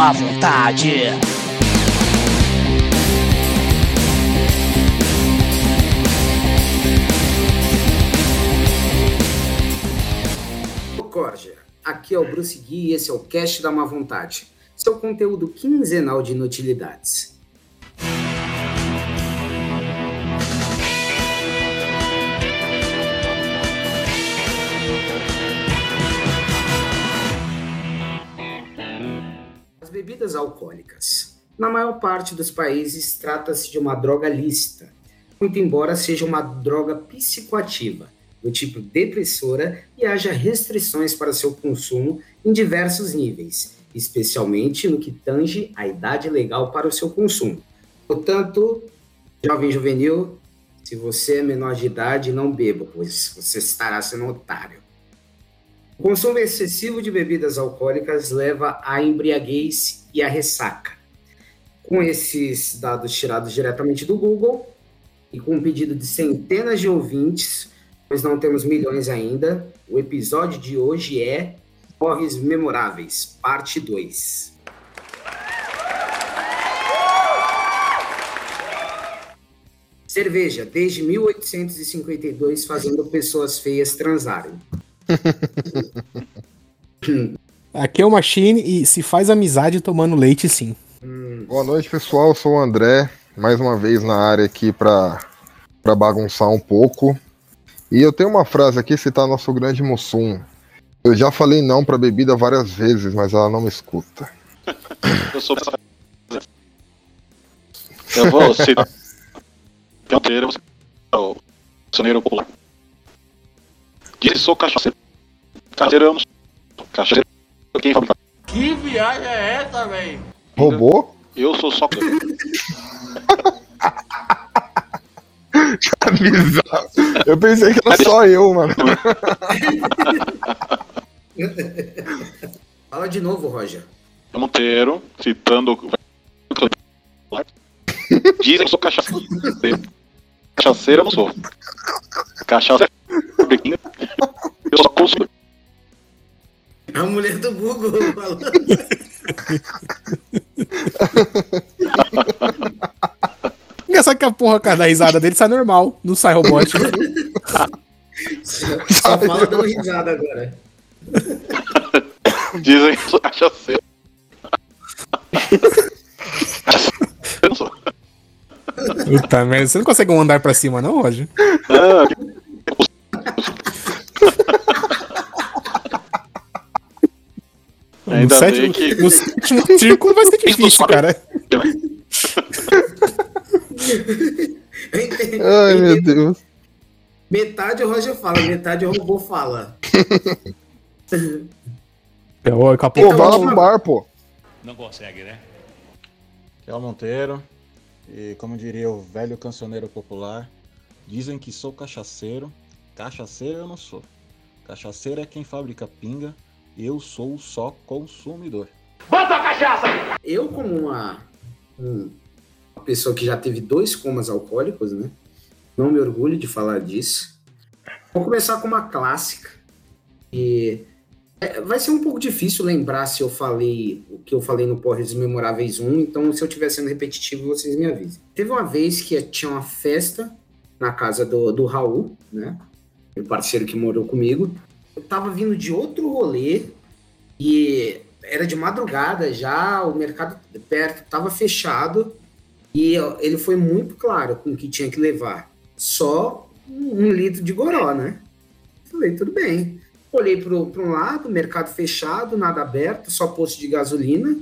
má vontade. Corja, aqui é o Bruce Gui e esse é o Cast da Má Vontade, seu conteúdo quinzenal de inutilidades. Bebidas alcoólicas. Na maior parte dos países, trata-se de uma droga lícita, muito embora seja uma droga psicoativa, do tipo depressora, e haja restrições para seu consumo em diversos níveis, especialmente no que tange a idade legal para o seu consumo. Portanto, jovem juvenil, se você é menor de idade, não beba, pois você estará sendo otário. O consumo excessivo de bebidas alcoólicas leva à embriaguez e à ressaca. Com esses dados tirados diretamente do Google e com um pedido de centenas de ouvintes, pois não temos milhões ainda, o episódio de hoje é Porres Memoráveis, parte 2. Cerveja, desde 1852, fazendo pessoas feias transarem. Aqui é o Machine e se faz amizade tomando leite, sim. Boa noite, pessoal. Eu sou o André, mais uma vez na área aqui para para bagunçar um pouco. E eu tenho uma frase aqui citar nosso grande Mussum. Eu já falei não para bebida várias vezes, mas ela não me escuta. Eu sou. Eu vou citar. Canteiro, o soneiro popular. Diz que sou cachaceiro. Cachaceiro. Cachaceiro é quem fabrica. Que viagem é essa, velho? Roubou? Eu sou só. Tá bizarro. Eu pensei que era só eu, mano. Fala de novo, Roger. Monteiro, citando. Dizem que eu sou cachaceiro. Cachaceiro eu não sou. Cachaça é. Eu só consumo. A mulher do Google falando. Engraçado que a porra cara, da risada dele sai normal, não sai robótico. Só fala dando risada agora. Dizem que eu sou cachaceiro. Eu não sou. Puta merda, você não consegue um andar pra cima, não, Roger? Ah, No Ainda sétimo, bem que- no sétimo círculo vai ser difícil, cara. Ai, meu Deus. Metade o Roger fala, metade o robô fala. É, ó, Daqui a Pô, pouco vai lá pro bar, pô. Não consegue, né? Aqui é o Monteiro. E como diria o velho cancioneiro popular, dizem que sou cachaceiro. Cachaceiro eu não sou. Cachaceiro é quem fabrica pinga. Eu sou só consumidor. Eu, como uma, um- uma pessoa que já teve dois comas alcoólicos, né? Não me orgulho de falar disso. Vou começar com uma clássica. E é, vai ser um pouco difícil lembrar se eu falei o que eu falei no Porres Memoráveis 1, então se eu estiver sendo repetitivo, vocês me avisem. Teve uma vez que tinha uma festa na casa do, do Raul, né? O parceiro que morou comigo. Eu tava vindo de outro rolê e era de madrugada já, o mercado perto estava fechado e ele foi muito claro com o que tinha que levar. Só um, um litro de goró, né? Falei, tudo bem. Olhei para um lado, mercado fechado, nada aberto, só posto de gasolina.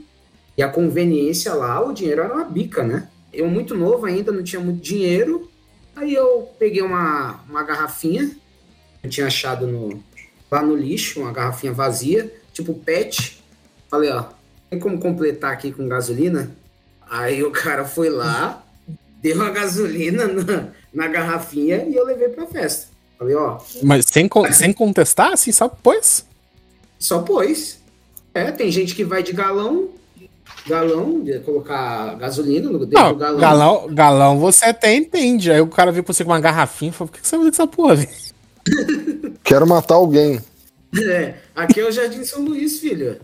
E a conveniência lá, o dinheiro era uma bica, né? Eu, muito novo ainda, não tinha muito dinheiro. Aí eu peguei uma, uma garrafinha, eu tinha achado no, lá no lixo, uma garrafinha vazia, tipo PET. Falei, ó, tem como completar aqui com gasolina? Aí o cara foi lá, deu a gasolina na, na garrafinha e eu levei pra festa. Falei, ó, Mas sem, sem contestar, assim, só pois? só pôs. É, tem gente que vai de galão, galão, de colocar gasolina no dentro Não, do galão. galão, galão você até entende. Aí o cara veio com você com uma garrafinha e falou: por que que você vai fazer com essa porra, velho? Quero matar alguém. É, aqui é o Jardim São Luís, filho.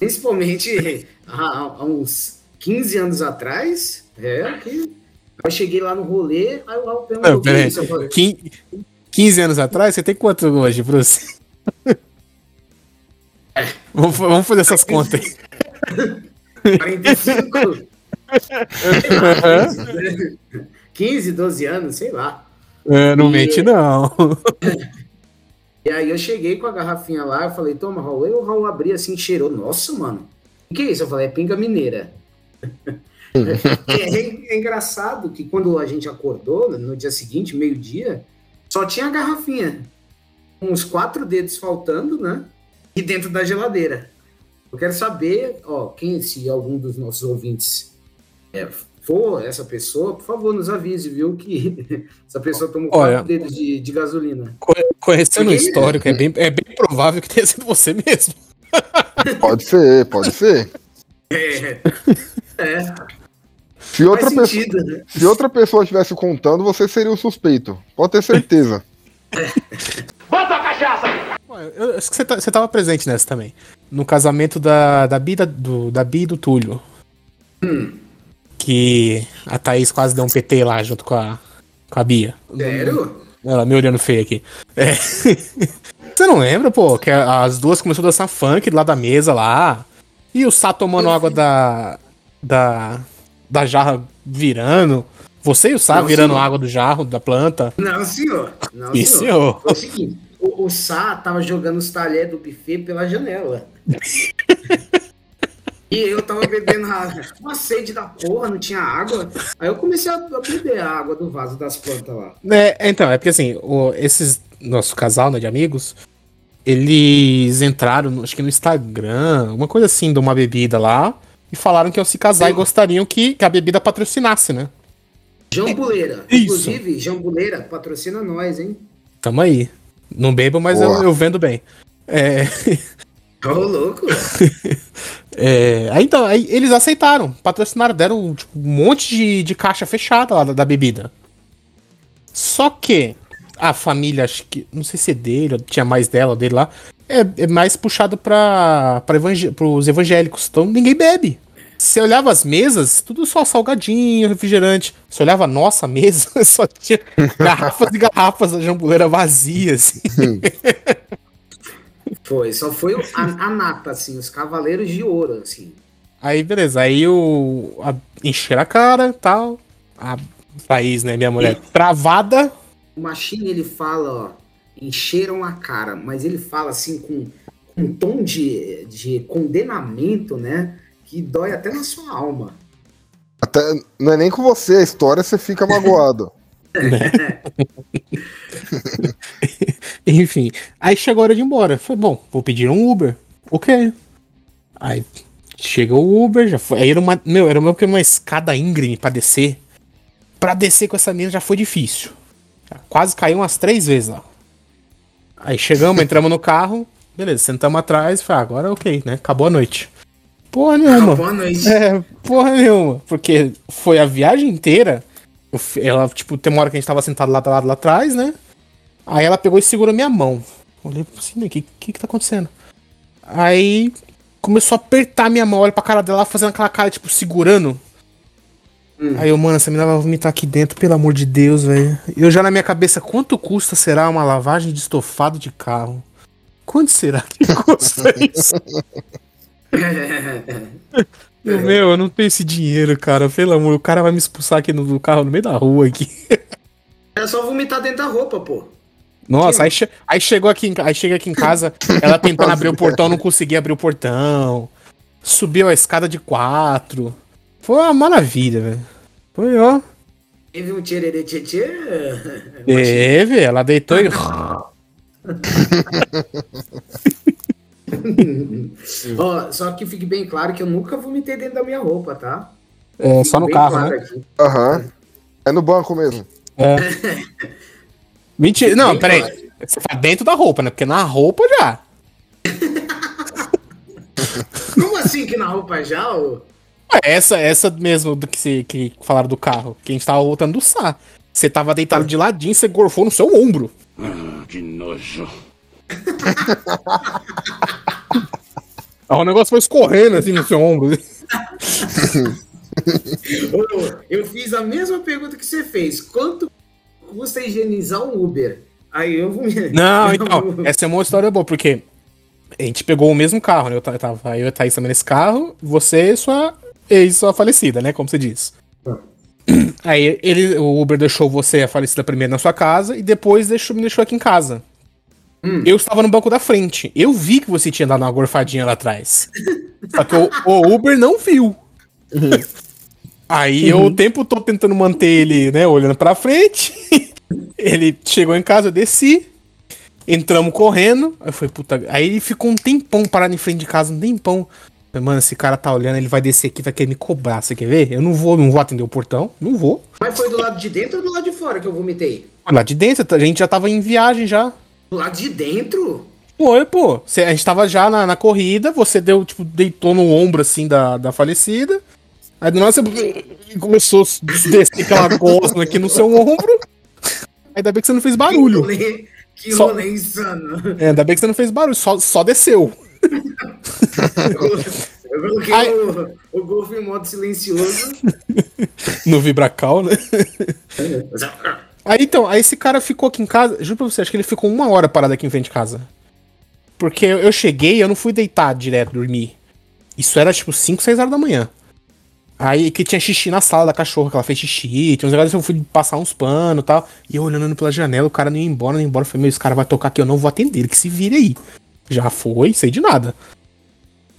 Principalmente há, há uns 15 anos atrás. É, que eu cheguei lá no rolê, aí o Raul perguntou Não, peraí. é isso? Eu falei, Quin- 15 anos atrás, você tem quanto hoje, Bruce? Vamos, fa- vamos fazer essas contas aí. 45. Sei lá, 15, 12 anos, sei lá. É, não E- mente, não. E aí eu cheguei com a garrafinha lá, eu falei, toma, Raul. Aí o Raul abriu assim, cheirou. Nossa, mano. O que é isso? Eu falei, é pinga mineira. é, é- é engraçado que quando a gente acordou, no dia seguinte, meio-dia, só tinha a garrafinha. Com uns quatro dedos faltando, né? E dentro da geladeira. Eu quero saber, ó, quem, se algum dos nossos ouvintes é, for essa pessoa, por favor, nos avise, viu? Que essa pessoa tomou Olha. quatro dedos de, de gasolina. Co- Conhecendo o Porque- histórico, é bem, é bem provável que tenha sido você mesmo. Pode ser, pode ser. É. É, Se outra, faz pessoa, sentido, né? se outra pessoa estivesse contando, você seria o suspeito. Pode ter certeza. Pô, Eu, eu acho que você, tá- você tava presente nessa também. No casamento da, da, Bia, e da- do, da e do Túlio. Que a Thaís quase deu um PT lá junto com a, com a Bia. Sério? Ela me olhando feio aqui. É. Você não lembra, pô, que as duas começaram a dançar funk lá da mesa lá. E o Sá tomando água da. Da. Da jarra virando. Você e o Sá Não, virando senhor. água do jarro, da planta. Não, senhor. Não, Sim, senhor. Foi o seguinte: o, o Sá tava jogando os talheres do buffet pela janela. e eu tava bebendo uma sede da porra, não tinha água. Aí eu comecei a, beber a água do vaso das plantas lá. É, então, é porque assim, o- esses. Nosso casal, né, de amigos. Eles entraram, acho que no Instagram, uma coisa assim, de uma bebida lá. E falaram que iam se casar e gostariam que, que a bebida patrocinasse, né? Jambuleira. Isso. Inclusive, Jambuleira patrocina nós, hein? Tamo aí. Não bebo, mas eu, eu vendo bem. É. Ô, louco. É, aí, então, aí eles aceitaram, patrocinaram, deram tipo, um monte de, de caixa fechada lá da, da bebida. Só que a família, acho que, não sei se é dele, tinha mais dela ou dele lá, é, é mais puxado para evangé os evangélicos. Então ninguém bebe. Você olhava as mesas, tudo só salgadinho, refrigerante. Você olhava a nossa mesa, só tinha garrafas e garrafas da jambuleira vazias. Assim. Foi, só foi a, a nata, assim, os cavaleiros de ouro, assim. Aí, beleza. Aí o. A, encheram a cara e tal. A Thaís, né, minha mulher, travada. O Machine, ele fala, ó, encheram a cara, mas ele fala assim com, com um tom de, de condenamento, né? Que dói até na sua alma. Até, não é nem com você a história, você fica magoado. Enfim. Aí chegou a hora de ir embora. Falei, bom, vou pedir um Uber. Ok. Aí chega o Uber, já foi. Aí era uma. Meu, era uma, uma escada íngreme pra descer. Pra descer com essa mina já foi difícil. Já quase caiu umas três vezes lá. Aí chegamos, entramos no carro. Beleza, sentamos atrás e falei, ah, agora ok, né? Acabou a noite. Porra nenhuma. Boa noite. É, porra nenhuma. Porque foi a viagem inteira. Ela, tipo, tem uma hora que a gente tava sentado lá, lá, lá atrás, né? Aí ela pegou e segurou minha mão. Olhei assim, o que, que que tá acontecendo? Aí começou a apertar minha mão, olha pra cara dela, fazendo aquela cara, tipo, segurando. Aí eu, mano, essa menina vai vomitar aqui dentro, pelo amor de Deus, velho. Eu já na minha cabeça, quanto custa será uma lavagem de estofado de carro? Quanto será que custa isso? Eu, meu, eu não tenho esse dinheiro, cara. Pelo amor, o cara vai me expulsar aqui no, do carro no meio da rua aqui. É só vomitar dentro da roupa, pô. Nossa, aí, che- aí chegou aqui, em aí chega aqui em casa, ela tentando abrir o portão, não conseguia abrir o portão. Subiu a escada de quatro. Foi uma maravilha, velho. Foi, ó. Teve um tchererê tchê. Teve, ela deitou e. Ó, só que fique bem claro que eu nunca vomitei dentro da minha roupa, tá? É, só no carro, claro né? Aham. É no banco mesmo. Mentira. Não, peraí. claro. Você tá dentro da roupa, né? Porque na roupa já. Como assim que na roupa já? ô? Ué, Essa, essa mesmo do que, se, que falaram do carro, que a gente tava voltando do Sá. Você tava deitado de ladinho, você gorfou no seu ombro. Ah, que nojo. Aí o negócio foi escorrendo assim no seu ombro. Eu fiz a mesma pergunta que você fez. Quanto custa higienizar um Uber? Aí eu vou me. Não, então, essa é uma história boa, porque a gente pegou o mesmo carro, né? Eu ta- tava eu e a Thaís também nesse carro, você e sua ex, sua falecida, né? Como você diz. Aí ele, o Uber deixou você, a falecida, primeiro na sua casa e depois deixou, me deixou aqui em casa. Eu estava no banco da frente. Eu vi que você tinha dado uma gorfadinha lá atrás. Só que o, o Uber não viu. Aí eu o tempo todo tentando manter ele, né, olhando pra frente. ele chegou em casa, eu desci. Entramos correndo. Aí foi puta. Aí ele ficou um tempão parado em frente de casa, um tempão. Mano, esse cara tá olhando, ele vai descer aqui, vai querer me cobrar. Você quer ver? Eu não vou, não vou atender o portão. Não vou. Mas foi do lado de dentro ou do lado de fora que eu vomitei? Lá de dentro, a gente já tava em viagem já. Do lado de dentro? Foi, pô. Cê- A gente tava já na, na corrida, você deu, tipo, deitou no ombro, assim, da, da falecida. Aí do nada você começou a descer aquela gosma aqui no seu ombro. Ainda bem que você não fez Que barulho. rolê, que Só- rolê insano. É, ainda bem que você não fez barulho, só, só desceu. Eu coloquei Ai. o, o Golf em modo silencioso. No Vibracal, né? Aí então, aí esse cara ficou aqui em casa, juro pra você, acho que ele ficou uma hora parado aqui em frente de casa. Porque eu cheguei, eu não fui deitar direto dormir. Isso era tipo 5, 6 horas da manhã. Aí que tinha xixi na sala da cachorra, que ela fez xixi, tinha uns negócios eu fui passar uns panos e tal. E eu olhando pela janela, o cara não ia embora, não ia embora. Eu falei, meu, esse cara vai tocar aqui, eu não vou atender, ele que se vire aí. Já foi, sei de nada.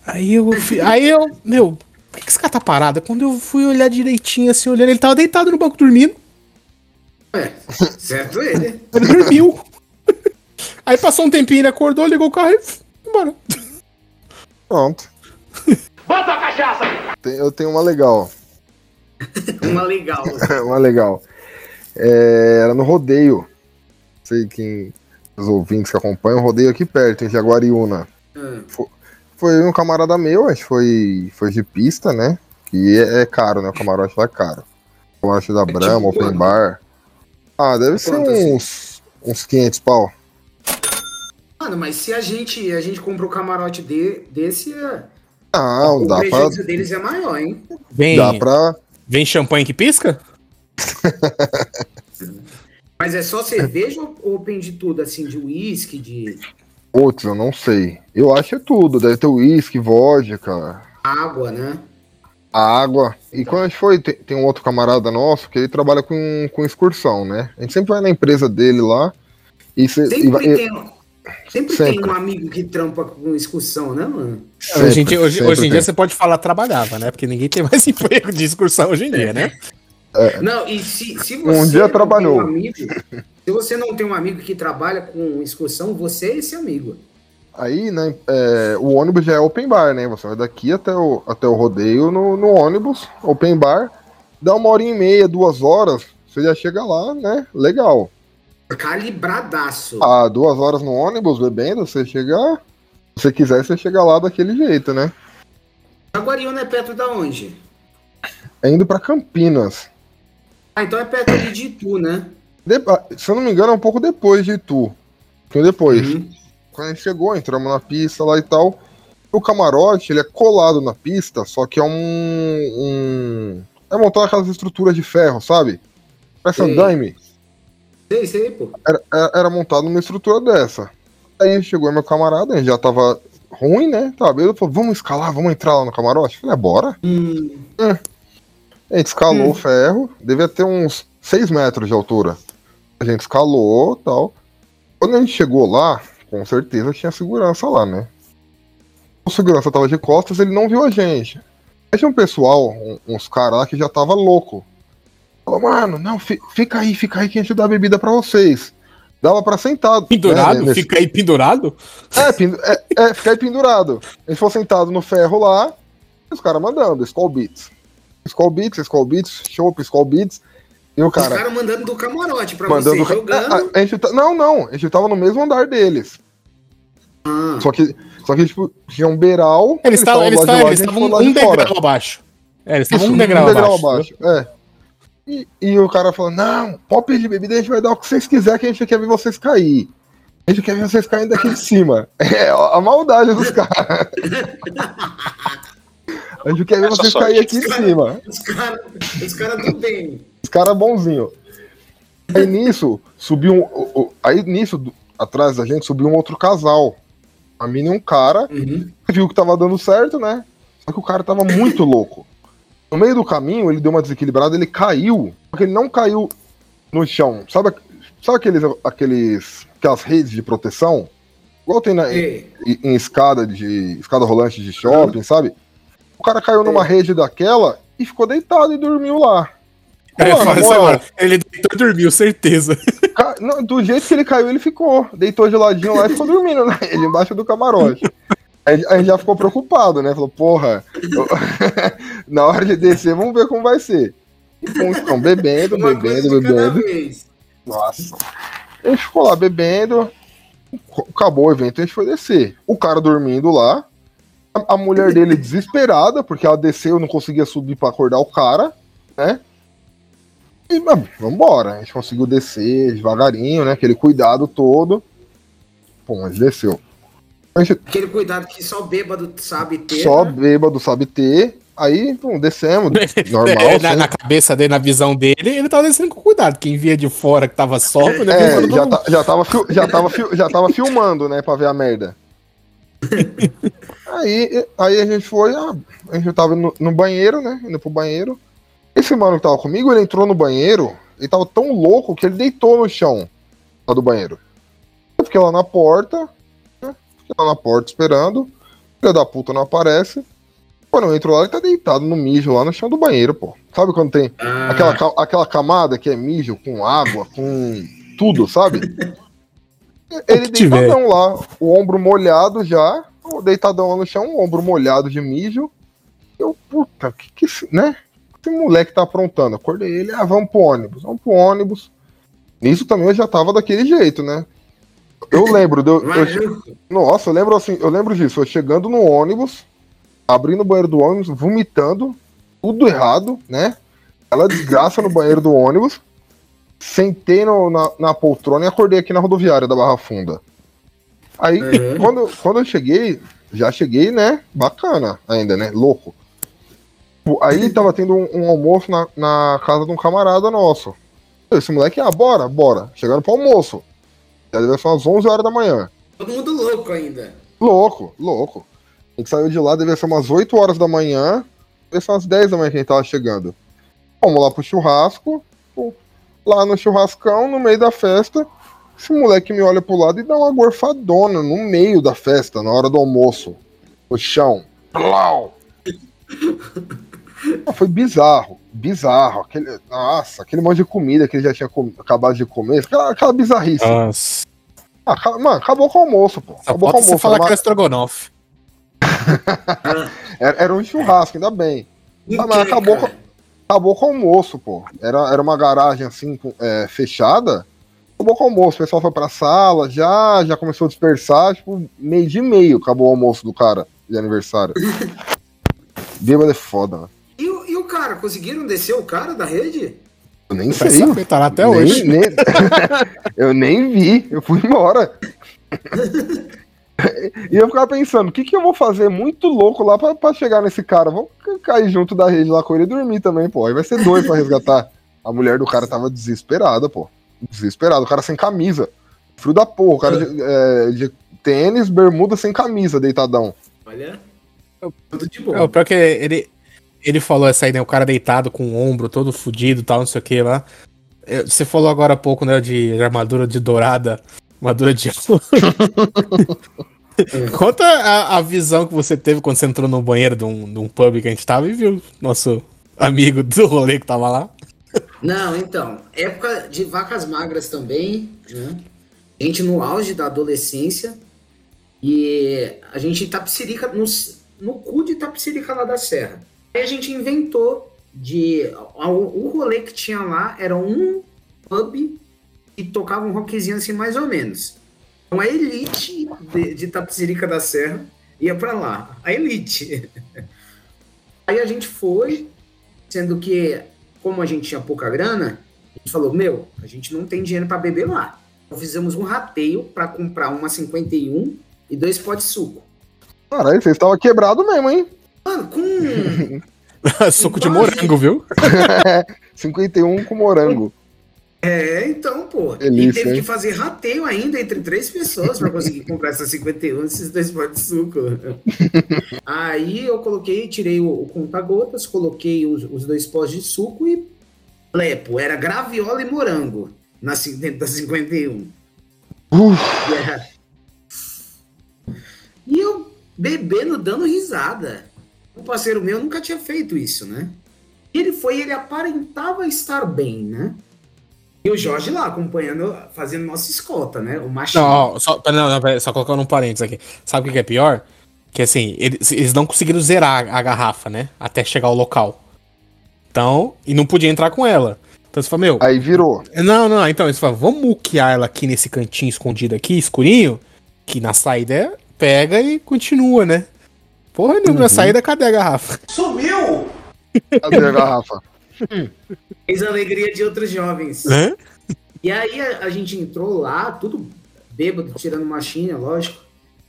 Aí eu, aí eu, meu, por que, que esse cara tá parado? Quando eu fui olhar direitinho, assim, olhando, ele tava deitado no banco dormindo. É, certo ele. Ele dormiu. Aí passou um tempinho, ele acordou, ligou o carro e foi embora. Pronto. Bota a cachaça! Tem- eu tenho uma legal. Uma legal. uma legal. É, era no rodeio. Não sei quem. Os ouvintes que acompanham, o rodeio aqui perto, em Jaguariúna. Ah, Foi um camarada meu, a gente foi, foi de pista, né? Que é, é caro, né? O camarote lá é caro. O camarote da Brahma, tipo Open? Bar. Ah, deve ser Quanto, assim? uns, uns 500 pau. Mano, mas se a gente, a gente comprou o camarote de, desse, é, Não, o dá pra, deles é maior, hein? Vem, dá pra. vem champanhe que pisca? Mas é só cerveja ou, ou tem de tudo, assim, de uísque, de Putz, eu não sei. Eu acho que é tudo. Deve ter uísque, vodka, água, né? Água. E quando a gente foi, tem, tem um outro camarada nosso que ele trabalha com, com excursão, né? A gente sempre vai na empresa dele lá. E, cê, e Sempre vai, tem, sempre, Sempre. tem um amigo que trampa com excursão, né, mano? hoje em dia, hoje, sempre hoje em dia você pode falar trabalhava, né? Porque ninguém tem mais emprego de excursão hoje em dia, né? Não, e se, se você Um dia não trabalhou. tem um amigo, se você não tem um amigo que trabalha com excursão, você é esse amigo. Aí, né, é, o ônibus já é open bar, né? Você vai daqui até o, até o rodeio no, no ônibus, open bar, dá uma hora e meia, duas horas, você já chega lá, né? Legal. Calibradaço. Ah, duas horas no ônibus bebendo, você chega. Se você quiser, você chega lá daquele jeito, né? Jaguariúna é perto da onde? É indo pra Campinas. Ah, então é perto ali de Itu, né? De- se eu não me engano, é um pouco depois de Itu. Um pouquinho depois. Uhum. Quando a gente chegou, entramos na pista lá e tal. O camarote, ele é colado na pista, só que é um. um- é montado aquelas estruturas de ferro, sabe? Parece andaime. Sei, sei, pô. Era, era, era montado numa estrutura dessa. Aí chegou meu camarada, gente já tava ruim, né? Tava bêbado, falou, vamos escalar, vamos entrar lá no camarote? Eu falei, é, bora. Hum, A gente escalou Hum. o ferro, devia ter uns 6 metros de altura. A gente escalou tal. Quando a gente chegou lá, com certeza tinha segurança lá, né? O segurança tava de costas, ele não viu a gente. Aí tinha um pessoal, um- uns caras lá que já tava louco. Falou, mano, não, fi- fica aí, fica aí que a gente dá bebida pra vocês. Dava pra sentado. Pendurado? né, nesse- Fica aí pendurado? é, pendu- é, é, ficar aí pendurado. A gente foi sentado no ferro lá, e os caras mandando, Skull Beats. Skull Beats, Skull Beats, Chopp, Skull Beats. E o os cara caras mandando do camarote pra mandando. você, jogando. A, a gente tá- não, não, a gente tava no mesmo andar deles. Ah, Só que, só que tipo, tinha um beiral. Eles estavam eles de estavam- lá, eles foi lá um de fora. degrau abaixo. É, eles estavam um degrau, abaixo. É. E, e o cara falou: não, pode pedir bebida, a gente vai dar o que vocês quiserem, que a gente quer ver vocês cair. A gente quer ver vocês caindo daqui de cima. É a maldade dos caras. A gente quer ver vocês cair aqui de cima. Os caras os cara do bem. Os caras bonzinhos. Aí nisso, subiu um. Aí nisso, atrás da gente, subiu um outro casal. A mina um cara. Uhum. Viu que tava dando certo, né? Só que o cara tava muito louco. No meio do caminho, ele deu uma desequilibrada, ele caiu. Só que ele não caiu no chão. Sabe, sabe aqueles, aqueles. aquelas redes de proteção? Igual tem na, em, E, em escada de. escada rolante de shopping, sabe? O cara caiu numa rede daquela e ficou deitado e dormiu lá. É, Mano, agora. Ele deitou e dormiu, certeza. Ca- não, do jeito que ele caiu, ele ficou. Deitou de ladinho lá e ficou dormindo, né? Ele embaixo do camarote. Aí a gente já ficou preocupado, né? Falou, porra, eu- na hora de descer, vamos ver como vai ser. E uns ficam bebendo, uma bebendo, bebendo. Nossa. A gente ficou lá bebendo. Acabou o evento, a gente foi descer. O cara dormindo lá. A, a mulher dele desesperada, porque ela desceu, não conseguia subir pra acordar o cara, né? E, mano, vambora. A gente conseguiu descer devagarinho, né? Aquele cuidado todo. Pô, mas desceu. A gente Aquele cuidado que só bêbado sabe ter. só né? bêbado sabe ter. Aí, pum, descemos. Normal. É, na, assim. na cabeça dele, na visão dele, ele tava descendo com cuidado. Quem via de fora que tava solto, né? É, já, tá- já, tava, já, tava, já tava filmando, né, pra ver a merda. aí, aí a gente foi, ah, a gente tava no, no banheiro, né, indo pro banheiro. Esse mano que tava comigo, ele entrou no banheiro, ele tava tão louco que ele deitou no chão lá do banheiro. Eu fiquei lá na porta, né, fiquei lá na porta esperando, filho da puta não aparece. Quando eu entro lá, ele tá deitado no mijo lá no chão do banheiro, pô. Sabe quando tem Ah, Aquela, aquela camada que é mijo com água, com tudo, sabe? Ele deitadão lá, o ombro molhado já, deitadão lá no chão, o ombro molhado de mijo. Eu, puta, que que né? Esse moleque tá aprontando. Acordei ele, ah, vamos pro ônibus, vamos pro ônibus. Nisso também eu já tava daquele jeito, né? Eu lembro, de eu- maluco. nossa, eu lembro assim, eu lembro disso, eu chegando no ônibus, abrindo o banheiro do ônibus, vomitando, tudo errado, né? Ela desgraça no banheiro do ônibus, sentei no- na, na poltrona e acordei aqui na rodoviária da Barra Funda. Aí, Uhum. quando, quando eu cheguei, já cheguei, né? Bacana ainda, né? Louco. Pô, Aí tava tendo um, um almoço na, na casa de um camarada nosso. Esse moleque, ah, bora, bora. Chegando pro almoço. Já deve ser umas 11 horas da manhã. Todo mundo louco ainda. Louco, louco. A gente saiu de lá, devia ser umas 8 horas da manhã. Devia ser umas 10 da manhã que a gente tava chegando. Fomos lá pro churrasco. Lá no churrascão, no meio da festa. Esse moleque me olha pro lado e dá uma gorfadona no meio da festa, na hora do almoço. No chão. Plau! Foi bizarro, bizarro. Aquele, nossa, aquele monte de comida que ele já tinha com- acabado de comer. Aquela, aquela bizarrice. Nossa. Ah, mano, acabou com o almoço, pô. Só Acabou com o você almoço. falar Era que era estrogonofe. Era, era um churrasco, ainda bem. Ah, mas acabou com, acabou com o almoço, pô. Era, era uma garagem assim, é, fechada. Acabou com o almoço. O pessoal foi pra sala, já, já começou a dispersar. Tipo, meio de meio acabou o almoço do cara de aniversário. Bêbado é foda, né? Cara, conseguiram descer o cara da rede? Eu nem Você sei. sabe, tá lá até nem- hoje. nem- eu nem vi, eu fui embora. e eu ficava pensando, o que, que eu vou fazer muito louco lá pra, pra chegar nesse cara? Vamos ca- cair junto da rede lá com ele e dormir também, pô. Aí vai ser doido pra resgatar. A mulher do cara tava desesperada, pô. Desesperado, o cara sem camisa. Frio da porra, o cara de, é, de tênis, bermuda sem camisa, deitadão. Olha. Tudo de É, o bom. pior que ele, ele falou essa aí, né? O cara deitado com o ombro todo fudido e tal, não sei o que lá. É, Você falou agora há pouco, né? De armadura de dourada, armadura de ouro. Conta a, a visão que você teve quando você entrou no banheiro de um, de um pub que a gente tava e viu nosso amigo do rolê que tava lá. Não, então, época de vacas magras também, né? A gente no auge da adolescência e a gente em Itapecerica, no, no cu de Itapecerica lá da Serra. Aí a gente inventou de... O, rolê que tinha lá era um pub que tocava um rockzinho assim mais ou menos. Então a elite de, de da Serra ia pra lá. A elite. Aí a gente foi, sendo que como a gente tinha pouca grana, a gente falou, meu, a gente não tem dinheiro pra beber lá. fizemos um rateio para comprar uma 51 e dois potes de suco. Caralho, vocês estavam quebrados mesmo, hein? Mano, com. Suco de morango, viu? 51 com morango. É, então, pô. Delícia, e teve hein? que fazer rateio ainda entre três pessoas para conseguir comprar essa 51 e esses dois potes de suco. Aí eu coloquei, tirei o, o conta-gotas, coloquei os, os dois potes de suco e lepo. Era graviola e morango na, dentro da 51. Uf. E eu bebendo, dando risada. Um parceiro meu nunca tinha feito isso, né? E ele foi, ele aparentava estar bem, né? E o Jorge lá acompanhando, fazendo nossa escolta, né? O machinho. Não, ó, só, não, não, pera, só colocando um parênteses aqui. Sabe o que é pior? Que assim, eles, eles não conseguiram zerar a garrafa, né? Até chegar ao local. Então, e não podia entrar com ela. Então você fala, meu, aí virou. não, não, então eles falam, vamos muquear ela aqui nesse cantinho escondido aqui, escurinho, que na saída pega e continua, né? Porra nenhuma, na saída cadê a garrafa? Sumiu! Cadê a garrafa? Fez a alegria de outros jovens. Hã? E aí a, a gente entrou lá, tudo bêbado, tirando machinha, lógico.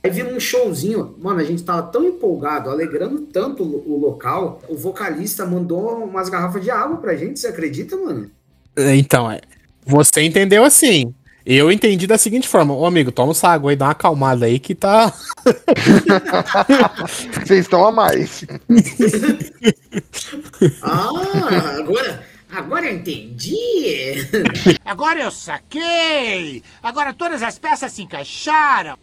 Aí vimos um showzinho. Mano, a gente tava tão empolgado, alegrando tanto o, o local. O vocalista mandou umas garrafas de água pra gente, você acredita, mano? Então, é. Você entendeu assim. Eu entendi da seguinte forma, ô amigo, toma essa água aí, dá uma acalmada aí que tá. Vocês estão a mais. Ah, agora, agora eu entendi. Agora eu saquei! Agora todas as peças se encaixaram!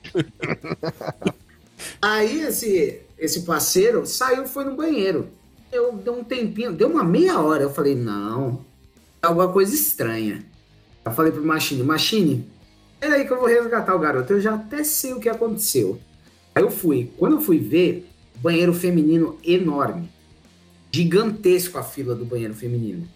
Aí esse, esse parceiro saiu e foi no banheiro. Eu dei um tempinho, deu uma meia hora. Eu falei, não, é alguma coisa estranha. Eu falei pro Machine, Machine, peraí que eu vou resgatar o garoto. Eu já até sei o que aconteceu. Aí eu fui. Quando eu fui ver, banheiro feminino enorme. Gigantesco a fila do banheiro feminino.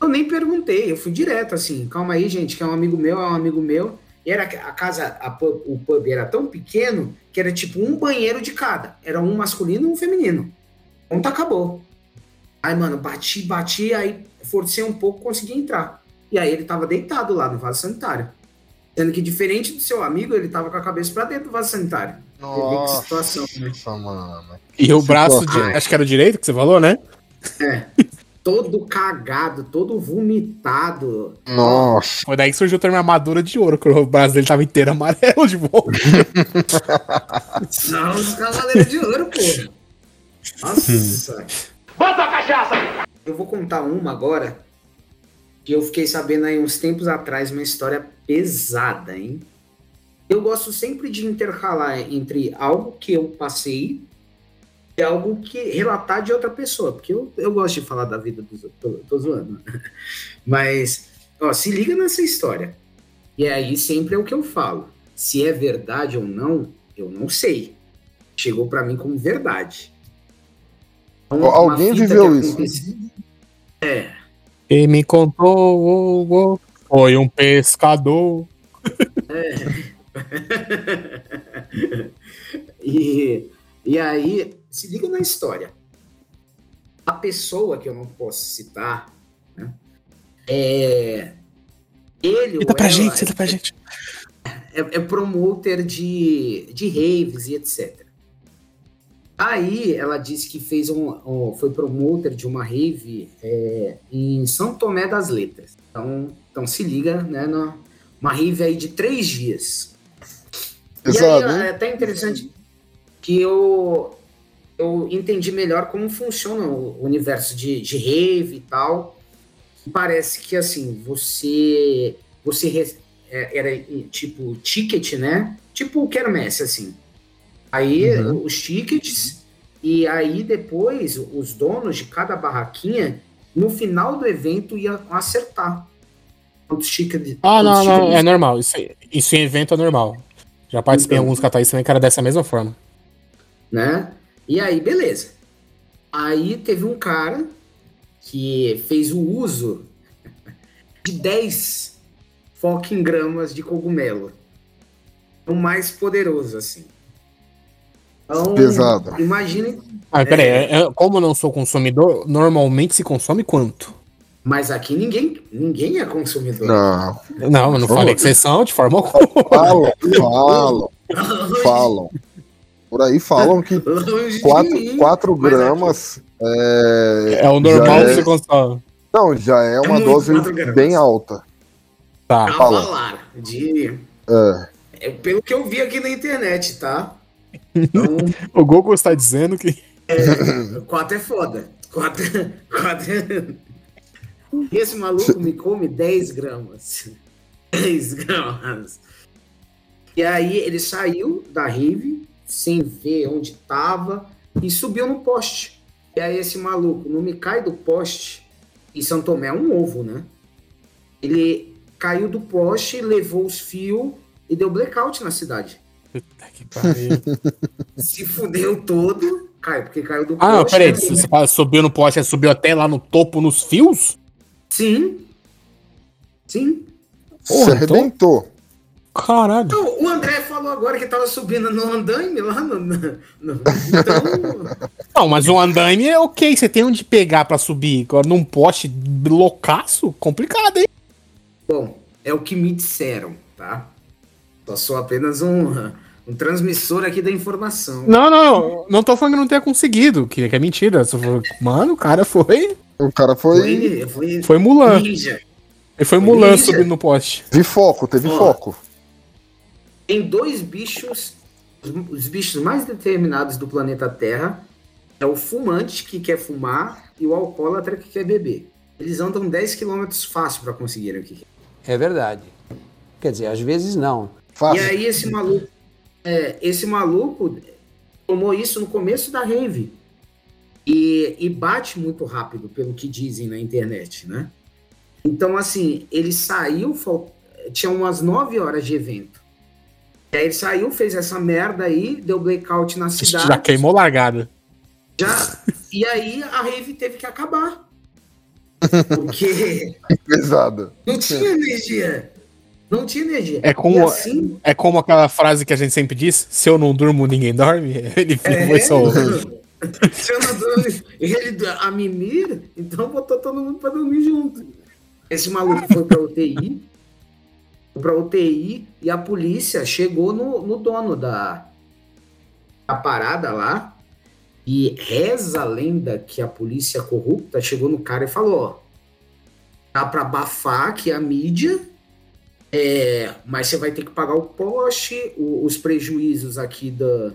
Eu nem perguntei, eu fui direto assim, calma aí, gente, que é um amigo meu, é um amigo meu. E era a casa, a pub- o pub era tão pequeno que era tipo um banheiro de cada. Era um masculino e um feminino. Ponto acabou. Aí, mano, bati, bati, aí forcei um pouco, consegui entrar. E aí ele tava deitado lá no vaso sanitário. Sendo que diferente do seu amigo, ele tava com a cabeça pra dentro do vaso sanitário. Vê que Nossa, situação, né? mano. E o braço de. Acho que era o direito que você falou, né? Todo cagado, todo vomitado. Nossa. Foi daí que surgiu o termo armadura de ouro, que o braço dele tava inteiro amarelo de volta. São os cavaleiros de ouro, pô. Nossa. Bota a cachaça! Eu vou contar uma agora que eu fiquei sabendo aí uns tempos atrás, uma história pesada, hein? Eu gosto sempre de intercalar entre algo que eu passei e algo que relatar de outra pessoa, porque eu, eu gosto de falar da vida dos outros, tô, tô zoando. Mas, ó, se liga nessa história. E aí sempre é o que eu falo. Se é verdade ou não, eu não sei. Chegou pra mim como verdade. Então, Alguém viveu isso. É, Quem me contou oh, oh, foi um pescador. e, e aí, se liga na história. A pessoa que eu não posso citar, né, é. Ele Cita pra ela gente, cita pra gente. é, é promoter de, de raves e etc. Aí ela disse que fez um, um- foi promoter de uma rave é, em São Tomé das Letras. Então, então se liga, né? na- Uma rave aí de três dias. E Pesado, aí é até interessante que eu, eu entendi melhor como funciona o universo de, de rave e tal. Parece que assim, você você re- é, era tipo ticket, né? Tipo o quermesse, assim. Aí Uhum. os tickets, e aí depois os donos de cada barraquinha, no final do evento, iam acertar. Quantos tickets. Ah, não, quantos não, tickets- é normal. Isso, isso em evento é normal. Já participei em Então. alguns catais também que era dessa mesma forma. né? E aí, beleza. Aí teve um cara que fez o uso de 10 fucking gramas de cogumelo. O mais poderoso, assim. Então, Pesado. Imagine. Ah, peraí, é- é- como eu não sou consumidor, normalmente se consome quanto? Mas aqui ninguém, ninguém é consumidor. Não. Não, eu não falei que vocês são de forma alguma. Falam, falam, falam. Por aí falam que Longe de 4, mim, quatro mas gramas é, É o normal Já que é- você consome. Não, já é uma muito, dose bem alta. Tá. aqui, fala. falar de É. é pelo que eu vi aqui na internet, tá? Então, O Google está dizendo que. é, quatro é foda. Quatro, quatro é... Esse maluco me come 10 gramas. 10 gramas. E aí ele saiu da rave sem ver onde tava e subiu no poste. E aí esse maluco não me cai do poste. E São Tomé é um ovo, né? Ele caiu do poste, levou os fios e deu blackout na cidade. Que pariu. Se fudeu todo, cai, porque caiu do Ah, não, poste. peraí. Se você fala, subiu no poste, subiu até lá no topo nos fios? Sim. Sim. Porra, Se então- arrebentou. Caralho. Então, o André falou agora que tava subindo no andaime lá no. no- no- então. Não, mas um andaime é ok, você tem onde pegar pra subir. Agora num poste loucaço, complicado, hein? Bom, é o que me disseram, tá? Só sou apenas um, um transmissor aqui da informação. Não, não, não tô falando que não tenha conseguido, que, que é mentira. Só foi- Mano, o cara foi. O cara foi. Foi, foi, Foi Mulan. ninja. Ele foi Foi Mulan ninja. subindo no poste. Teve foco, teve Ó. foco. Tem dois bichos, os, os bichos mais determinados do planeta Terra. É o fumante que quer fumar e o alcoólatra que quer beber. Eles andam 10 km fácil para conseguir o que quer. É verdade. Quer dizer, às vezes não. E Fácil. aí esse maluco, é, esse maluco tomou isso no começo da rave. E, e bate muito rápido, pelo que dizem na internet, né? Então, assim, ele saiu, tinha umas 9 horas de evento. E aí ele saiu, fez essa merda aí, deu blackout na cidade. Já queimou largada. já- e aí a rave teve que acabar. Porque Pesada. não tinha energia. Não tinha energia. É como- assim, É como aquela frase que a gente sempre diz: se eu não durmo, ninguém dorme. Ele É, foi só. Se eu não dou- ele, a mimir, então botou todo mundo pra dormir junto. Esse maluco foi pra UTI, foi pra UTI e a polícia chegou no, no dono da, da parada lá e reza a lenda que a polícia corrupta chegou no cara e falou: ó, dá pra abafar aqui a mídia, é, mas você vai ter que pagar o poste, o- os prejuízos aqui da,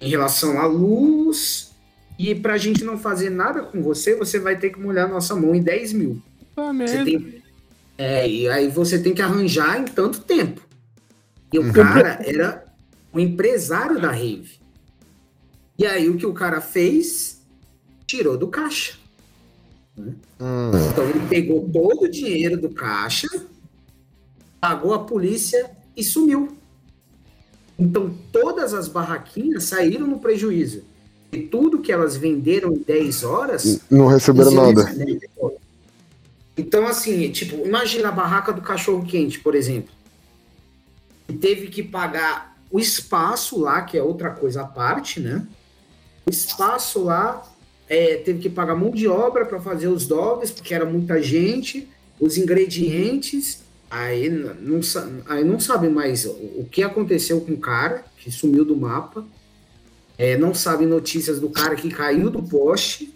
em relação à luz. E pra gente não fazer nada com você, você vai ter que molhar nossa mão em 10 mil. Ah, Você merda. tem, é, e aí você tem que arranjar em tanto tempo. E o Uhum. cara era o empresário da rave. E aí o que o cara fez? Tirou do caixa. Hum. Então ele pegou todo o dinheiro do caixa, pagou a polícia e sumiu. Então todas as barraquinhas saíram no prejuízo. E tudo que elas venderam em 10 horas. Não receberam nada. receberam. Então, assim, tipo, imagina a barraca do cachorro quente, por exemplo. Teve que pagar o espaço lá, que é outra coisa à parte, né? O espaço lá é, teve que pagar mão de obra para fazer os dogs, porque era muita gente, os ingredientes. Aí não, aí não sabem mais o, que aconteceu com o cara, que sumiu do mapa. É, não sabem notícias do cara que caiu do poste.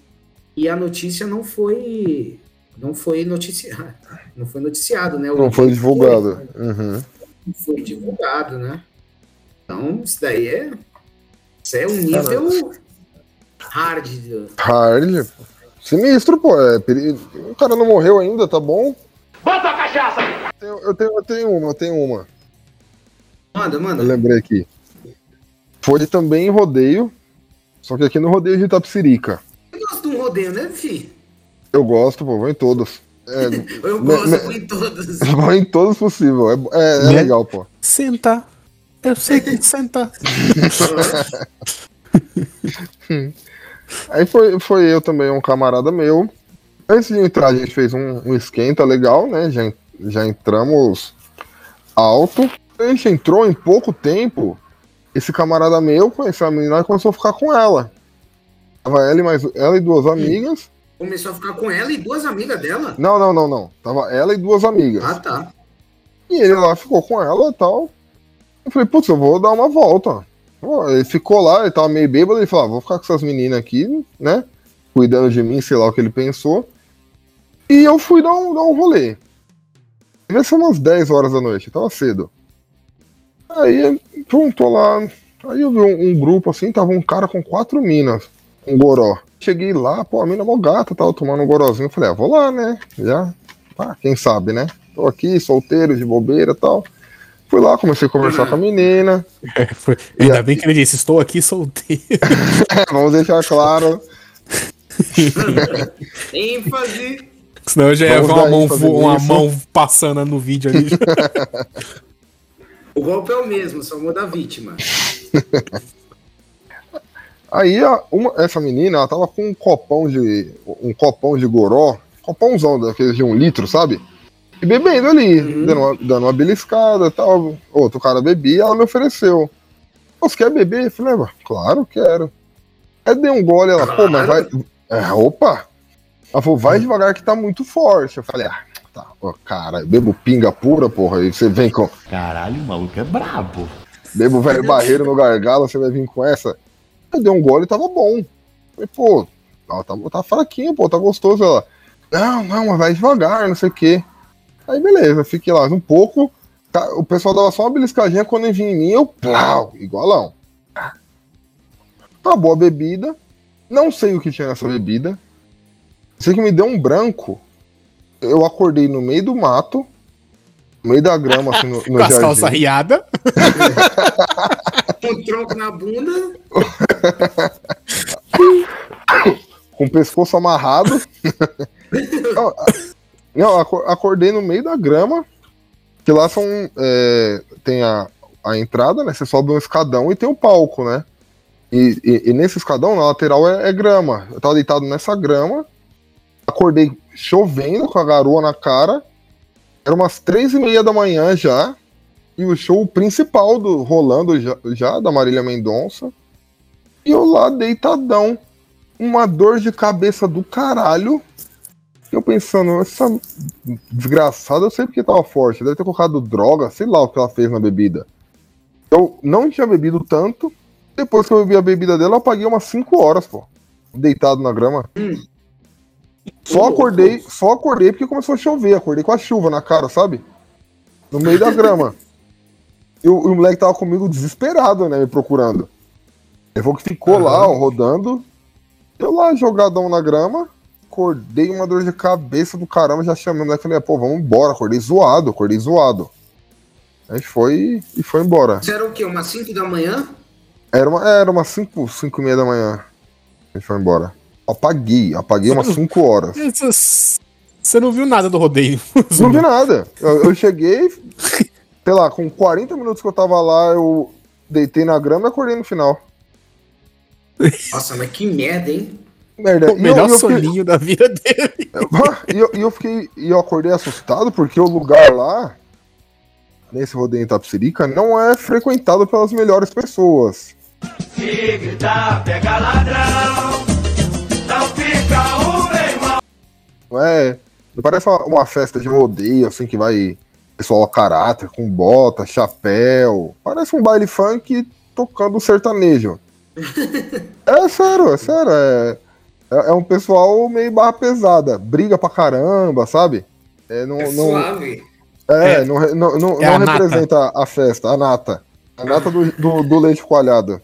E a notícia não foi. Não foi noticiado. Não foi noticiado, né? O Não foi jeito que divulgado. Uhum. Não foi divulgado, né? Então, isso daí é. Isso é um nível hard. de- Hard. Sinistro, pô. É O cara não morreu ainda, tá bom? Bota a cachaça! Eu, eu tenho, eu tenho uma, eu tenho uma. Manda, manda. Eu lembrei aqui. Foi também em rodeio. Só que aqui no rodeio de Itapsirica. Eu gosto de um rodeio, né, fi? Eu gosto, pô, vou em todos. É, Eu gosto me- eu vou em todos. vou em todos possível. É, é, é Né? legal, pô. Senta. Eu sei que senta. Aí foi, foi eu também, um camarada meu. Antes de entrar, a gente fez um, um esquenta legal, né? Já, já entramos alto. A gente entrou em pouco tempo. Esse camarada meu conheceu a menina e começou a ficar com ela. Tava ela e, mais, ela e duas amigas. Começou a ficar com ela e duas amigas dela? Não, não, não, não. Tava ela e duas amigas. Ah, tá. E ele lá ficou com ela e tal. Eu falei, putz, eu vou dar uma volta. Ele ficou lá, ele tava meio bêbado, ele falou, ah, vou ficar com essas meninas aqui, né? Cuidando de mim, sei lá o que ele pensou. E eu fui dar um, dar um rolê. Devia ser umas 10 horas da noite, tava cedo. Aí, tô lá. Aí eu vi um, um grupo assim, tava um cara com quatro minas, um goró. Cheguei lá, pô, a mina mó gata, tava tomando um gorozinho. Falei, ah, vou lá, né? Já, ah, quem sabe, né? Tô aqui, solteiro, de bobeira e tal. Fui lá, comecei a conversar com a menina. É, foi- Ainda bem que ele disse, estou aqui solteiro. Vamos deixar claro. ênfase. Senão eu já ia ver uma, mão, uma isso. mão passando no vídeo ali. O golpe é o mesmo, só muda a vítima. Aí a- uma- essa menina, ela tava com um copão de. um copão de goró, copãozão daqueles de um litro, sabe? E bebendo ali, dando, uma, dando uma beliscada e tal. Outro cara bebia, ela me ofereceu. Você quer beber? Eu falei, "Ah, claro, quero. Aí dei um gole, ela, pô, mas vai. É, opa! Ela falou, vai devagar que tá muito forte. Eu falei, ah, tá, ó, cara, eu bebo pinga pura, porra, e você vem com. Caralho, o maluco é brabo. Bebo velho barreiro no gargalo, você vai vir com essa. Eu dei um gole e tava bom. Falei, pô, ela tá, tá fraquinho, pô, tá gostoso. Ela, não, não, mas vai devagar, não sei o quê. Aí beleza, fiquei lá um pouco. tá, o pessoal dava só uma beliscadinha quando vinha em mim, eu, plau, igualão. Acabou a bebida. Não sei o que tinha nessa bebida. Sei que me deu um branco. Eu acordei no meio do mato, no meio da grama, assim, no, no Com as jardim. calças riadas. Com um tronco na bunda. com o pescoço amarrado. não, acordei no meio da grama, que lá são. é, tem a, a entrada, né? Você sobe um escadão e tem o palco, né? E, e- e nesse escadão, na lateral, é, é grama. Eu tava deitado nessa grama, acordei chovendo com a garoa na cara. Era umas três e meia da manhã já. E o show principal do rolando já, já da Marília Mendonça. E eu lá deitadão uma dor de cabeça do caralho. E eu pensando, essa desgraçada, eu sei porque tava forte, deve ter colocado droga, sei lá o que ela fez na bebida. Eu não tinha bebido tanto. Depois que eu bebi a bebida dela, eu apaguei umas 5 horas, pô. Deitado na grama. Só acordei, só acordei porque começou a chover. Acordei com a chuva na cara, sabe? No meio da grama. E o, e o moleque tava comigo desesperado, né? Me procurando. Ele falou que ficou lá, ó, rodando. Eu lá, jogadão na grama. Acordei uma dor de cabeça do caramba, já chamei o moleque. Falei, pô, vamos embora. Acordei zoado, acordei zoado. A gente foi e foi embora. Isso era o quê? Umas 5 da manhã? Era uma, era umas 5, 5 e meia da manhã. A gente foi embora. Apaguei, apaguei umas 5 horas. Você não viu nada do rodeio. Não vi nada. Eu, eu cheguei, sei lá, com 40 minutos que eu tava lá, eu deitei na grama e acordei no final. Nossa, mas que merda, hein? Merda. O melhor eu, eu fiquei- soninho da vida dele. E eu, eu fiquei. E eu acordei assustado porque o lugar lá, nesse rodeio em Tapsirica, não é frequentado pelas melhores pessoas. Se gritar, pega ladrão. Não fica um mal. Não é. Não parece uma, uma festa de rodeio, assim, que vai pessoal a caráter, com bota, chapéu. Parece um baile funk tocando sertanejo. é sério, é sério. É, é, é um pessoal meio barra pesada. Briga pra caramba, sabe? É, não, É não, suave. É, não, re- não, não, É não a nata. representa a festa, a nata. A nata do, do, do leite coalhado.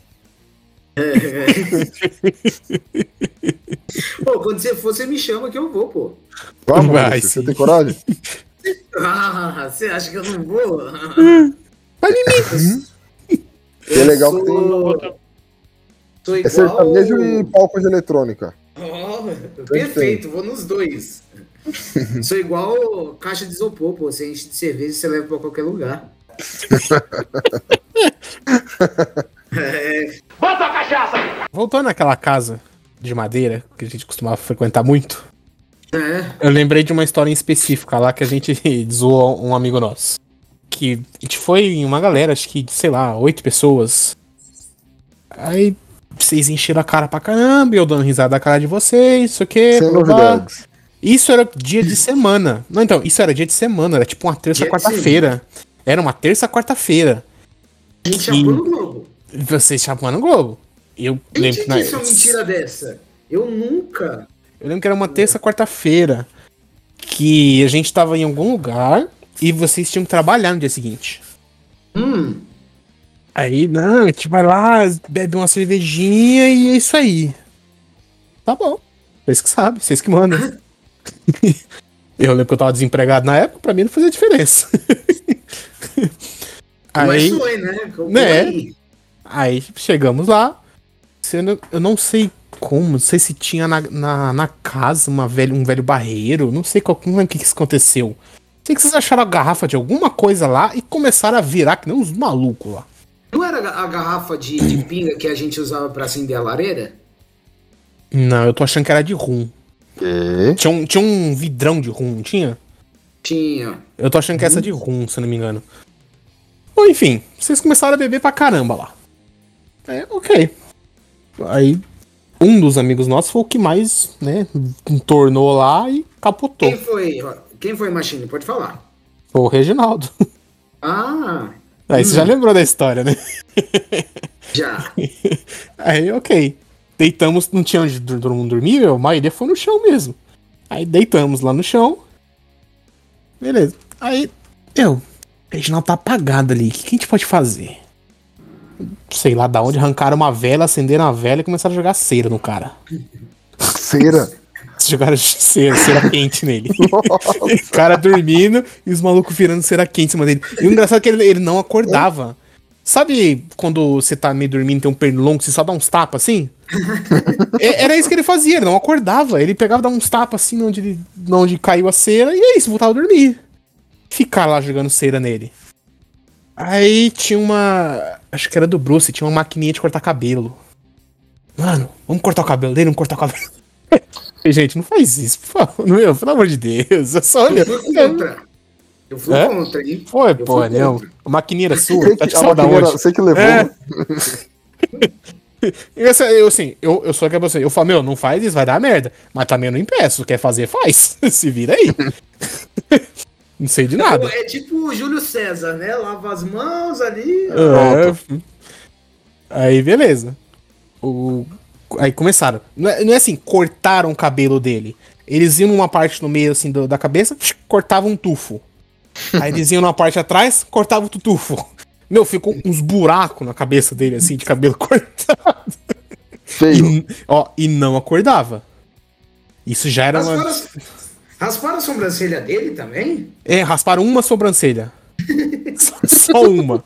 Pô, quando você for, você me chama que eu vou, pô. Vamos, Vai, você tem coragem? Ah, você acha que eu não vou? E é legal que tem. sou... Sou É igual... sertanejo e palco de eletrônica. Oh, perfeito, vou nos dois. Sou igual caixa de isopor, pô. Você enche de cerveja e você leva pra qualquer lugar. é, Bota a cachaça. Voltando àquela casa de madeira que a gente costumava frequentar muito, é. eu lembrei de uma história em específica lá que a gente zoou um amigo nosso. Que a gente foi em uma galera, acho que, sei lá, oito pessoas. Aí vocês encheram a cara pra caramba, eu dando risada da cara de vocês, isso aqui. Sem novidades. Isso era dia de semana. Não, então, isso era dia de semana, era tipo uma terça, quarta-feira. Era uma terça, quarta-feira. A gente E- chapou no Globo. Vocês chapando o Globo. Eu lembro, te na- disse uma mentira dessa? Eu nunca. eu lembro que era uma terça, quarta-feira. Que a gente tava em algum lugar e vocês tinham que trabalhar no dia seguinte. Hum, Aí, não, a gente vai lá, bebe uma cervejinha e é isso aí. Tá bom. Vocês que sabem, vocês que mandam. eu lembro que eu tava desempregado na época, pra mim não fazia diferença. aí, mas foi, né? Como Né? aí? Aí chegamos lá. sendo- Eu não sei como, não sei se tinha na, na, na casa uma velha, um velho barreiro, não sei qual, não lembro o que, que isso aconteceu. Sei que vocês acharam a garrafa de alguma coisa lá e começaram a virar que nem uns malucos lá. Não era a garrafa de, de pinga que a gente usava pra acender a lareira? Não, eu tô achando que era de rum. Que? Tinha um, tinha um vidrão de rum, não tinha? Tinha. Eu tô achando que essa é de rum, se eu não me engano. Bom, enfim, vocês começaram a beber pra caramba lá. É, ok. Aí, um dos amigos nossos foi o que mais, né, entornou lá e capotou. Quem foi? Quem foi, Machine? Pode falar. Foi o Reginaldo. Ah, Aí você já lembrou da história, né? já. Aí, ok. Deitamos, não tinha onde todo mundo dormir, a maioria foi no chão mesmo. Aí deitamos lá no chão. Beleza. Aí, eu, o Reginaldo tá apagado ali. O que, que a gente pode fazer? Sei lá da onde, arrancaram uma vela, acenderam a vela e começaram a jogar cera no cara. Cera. Jogaram cera, cera quente nele. o cara dormindo e os malucos virando cera quente em cima dele. E o engraçado é que ele, ele não acordava. Sabe quando você tá meio dormindo, tem um pernilongo, você só dá uns tapas assim? É- Era isso que ele fazia, ele não acordava. Ele pegava, dava uns tapas assim onde, ele- onde caiu a cera e é isso, voltava a dormir. Ficar lá jogando cera nele. Aí tinha uma. Acho que era do Bruce, tinha uma maquininha de cortar cabelo. Mano, vamos cortar o cabelo dele, vamos cortar o cabelo. Gente, não faz isso, por favor. Meu, pelo amor de Deus. É só olha. Eu fui contra. Eu fui É? contra, hein? Foi, Eu pô, não. contra. A maquininha era sua, tá só da onde? sei que levou. É. E essa, eu, assim, eu, eu sou aquela pessoa, eu falo, meu, não faz isso, vai dar merda. Mas também eu não impeço, quer fazer, faz. Se vira aí. Não sei de nada. É tipo o Júlio César, né? Lava as mãos ali. É. Aí, beleza. O... Aí começaram. Não é, não é assim, cortaram o cabelo dele. Eles iam numa parte no meio, assim, do- da cabeça, cortavam um tufo. Aí eles iam numa parte atrás, cortavam o tufo. Meu, ficou uns buracos na cabeça dele, assim, de cabelo cortado. Feio. E, ó, e não acordava. Isso já era Rasparam, uma. as- rasparam a sobrancelha dele também? É, rasparam uma sobrancelha. só, só uma.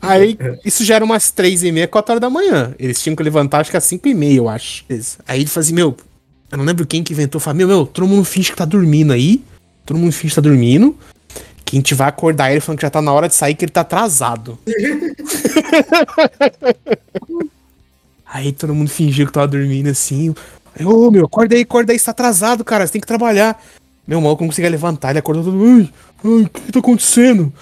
Aí, isso já era umas três e meia, quatro horas da manhã. Eles tinham que levantar, acho que às cinco e meia, eu acho. Aí ele fazia, meu, eu não lembro quem que inventou, falou, meu, meu, todo mundo finge que tá dormindo aí. Todo mundo finge que tá dormindo. Que a gente vai acordar ele falando que já tá na hora de sair, que ele tá atrasado. aí todo mundo fingiu que tava dormindo assim. Ô, meu, acorda aí, acorda aí, você tá atrasado, cara, você tem que trabalhar. Meu maluco não conseguia levantar, ele acordou todo. Ai, ai, o que tá acontecendo?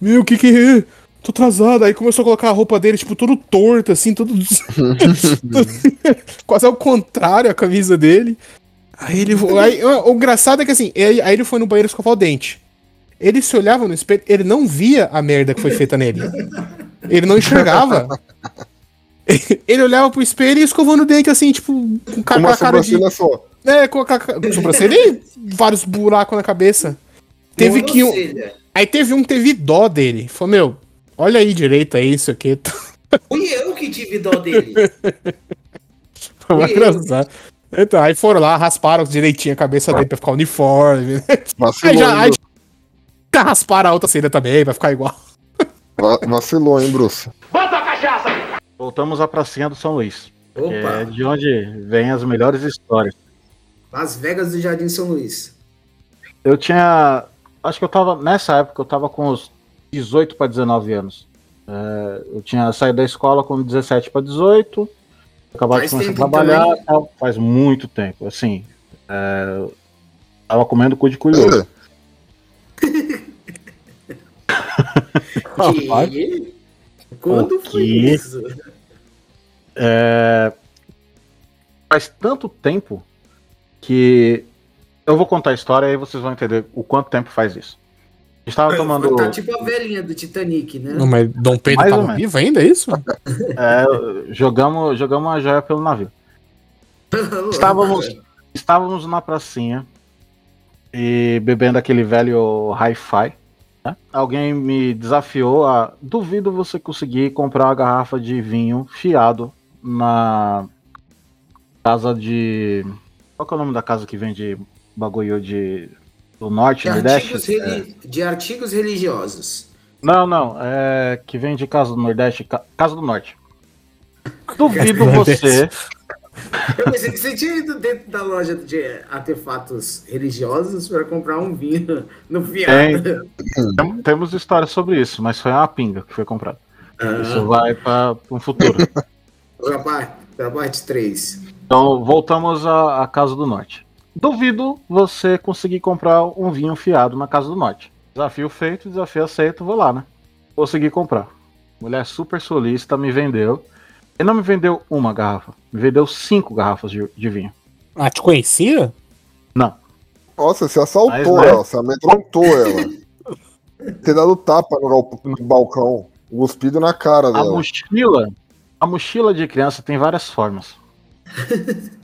Meu, o que que é? Tô atrasado. Aí começou a colocar a roupa dele, tipo, todo torto, assim, todo. Quase ao contrário a camisa dele. Aí ele. Aí, o o engraçado é que assim, aí, aí ele foi no banheiro escovar o dente. Ele se olhava no espelho, ele não via a merda que foi feita nele. Ele não enxergava. Ele olhava pro espelho e escovando o dente assim, tipo, com Com com uma a cara de. sobrancelha só. É, com a ca- ca- sobrancelha e vários buracos na cabeça. Teve que um. Aí teve um que teve dó dele. Falou, meu, olha aí direito aí, isso aqui. Fui eu que tive dó dele. Foi. Então, aí foram lá, rasparam direitinho a cabeça dele pra ficar uniforme. Aí Vacilou, já, aí já rasparam a outra cena também, pra ficar igual. Va- Vacilou, hein, Bruce? Voltamos à pracinha do São Luís. Que é Opa, de onde vêm as melhores histórias. Las Vegas do Jardim São Luís. Eu tinha. Acho que eu tava. Nessa época eu tava com uns 18 para 19 anos. É, eu tinha saído da escola com 17 para 18. Acabado Faz de começar a trabalhar. então, hein? tal, faz muito tempo. Assim. é, tava comendo cu de curioso. Que... Quando O foi isso? É, Faz tanto tempo que eu vou contar a história e aí vocês vão entender o quanto tempo faz isso. A gente tava tomando. Tá tipo a velhinha do Titanic, né? Não, mas Dom Pedro Mais tava vivo ainda, é isso? é, jogamos, jogamos a joia pelo navio. Estávamos, estávamos na pracinha e bebendo aquele velho hi-fi. Né? Alguém me desafiou a. Duvido você conseguir comprar uma garrafa de vinho fiado na casa de. Qual que é o nome da casa que vende bagulho de. do norte, De nordeste? artigos, reli- de artigos religiosos. Não, não, é que vem de Casa do Nordeste, Ca- Casa do Norte. Duvido você. Eu pensei que você tinha ido dentro da loja de artefatos religiosos para comprar um vinho no fiado. Tem- Temos histórias sobre isso, mas foi uma pinga que foi comprada. Ah. Isso vai para um futuro. Parte, pra parte 3. Então, voltamos à, à Casa do Norte. Duvido você conseguir comprar um vinho fiado na Casa do Norte. Desafio feito, desafio aceito, vou lá, né? Consegui comprar. Mulher super solista me vendeu. E não me vendeu uma garrafa, me vendeu cinco garrafas de, de vinho. Ah, te conhecia? Não. Nossa, você assaltou Mas, né? ela, você amedrontou ela. Ter dado tapa no, no balcão, cuspido na cara A dela. mochila, a mochila de criança tem várias formas.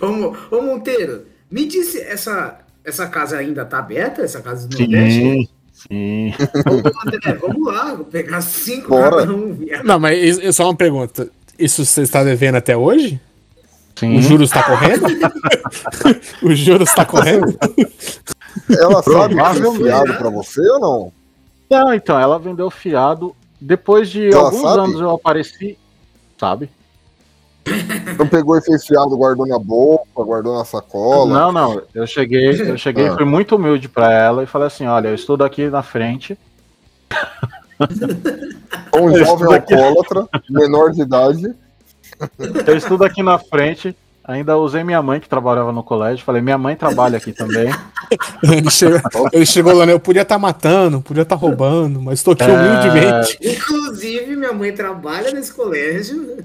Ô, ô Monteiro, me disse, essa, essa casa ainda tá aberta? Essa casa do Sim, Nordeste? sim. Ô, André, vamos lá, vou pegar cinco Bora. cada um. viado. Não, mas isso- só uma pergunta. Isso você está devendo até hoje? sim. O juros está correndo? o juros está correndo? Ela sabe que fiado pra você ou não? Não, então, ela vendeu fiado. Depois de Ela alguns sabe? anos eu apareci, sabe? Não pegou e fez fiado, guardou na boca, guardou na sacola. Não, não. Eu cheguei, eu cheguei, Ah. fui muito humilde pra ela e falei assim: olha, eu estudo aqui na frente. Um jovem alcoólatra, menor de idade. Eu estudo aqui na frente. Ainda usei minha mãe que trabalhava no colégio. Falei, minha mãe trabalha aqui também. Ele chegou, ele chegou lá, né? Eu podia estar matando, podia estar roubando, mas estou aqui É. humildemente. Inclusive, minha mãe trabalha nesse colégio.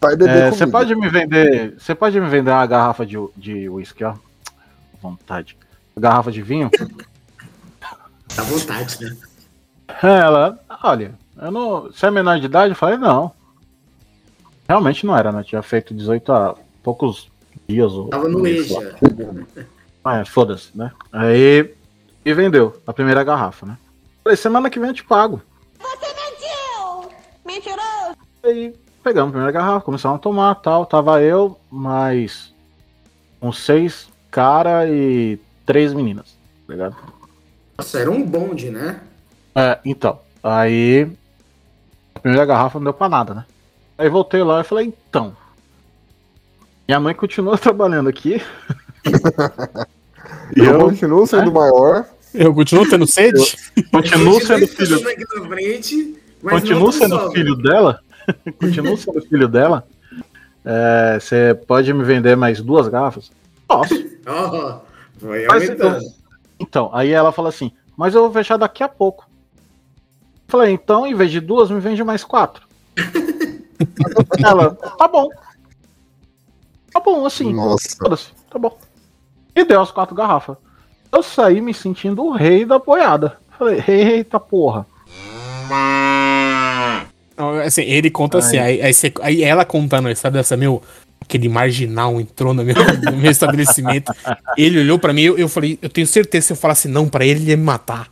Vai beber É. Você pode me vender. Você pode me vender uma garrafa de, de whisky, ó. Vontade. Garrafa de vinho? Dá vontade, né? Ela, olha, eu não. Você é menor de idade? Eu falei, não. Realmente não era, né? Tinha feito 18 há poucos dias. Ou, Tava no. EJA. Ah, é, foda-se, né? Aí. E vendeu a primeira garrafa, né? Falei, semana que vem eu te pago. Você mentiu! Mentiroso! Aí pegamos a primeira garrafa, começamos a tomar tal. Tava eu, mais uns seis cara e três meninas, tá ligado? Nossa, era um bonde, né? É, então. Aí. A primeira garrafa não deu pra nada, né? Aí voltei lá e falei, então. Minha mãe continua trabalhando aqui. e Eu eu continuo sendo maior. Eu continuo tendo sede? continuo sendo filho. Frente, mas Continuo sendo sobe. filho dela. continuo sendo filho dela. É, Você pode me vender mais duas garrafas? Posso. Ó, foi Mas aumentando. Então, aí ela fala assim, mas eu vou fechar daqui a pouco. Falei, então, em vez de duas, me vende mais quatro. ela, tá bom. Tá bom, assim. Nossa. Tá bom. E deu as quatro garrafas. Eu saí me sentindo o rei da boiada. Falei, eita porra. Assim, ele conta assim, aí, aí, você- aí ela contando a história dessa, meu, aquele marginal entrou no meu, no meu estabelecimento. Ele olhou pra mim, eu, eu falei, eu tenho certeza que se eu falasse não pra ele, ele ia me matar.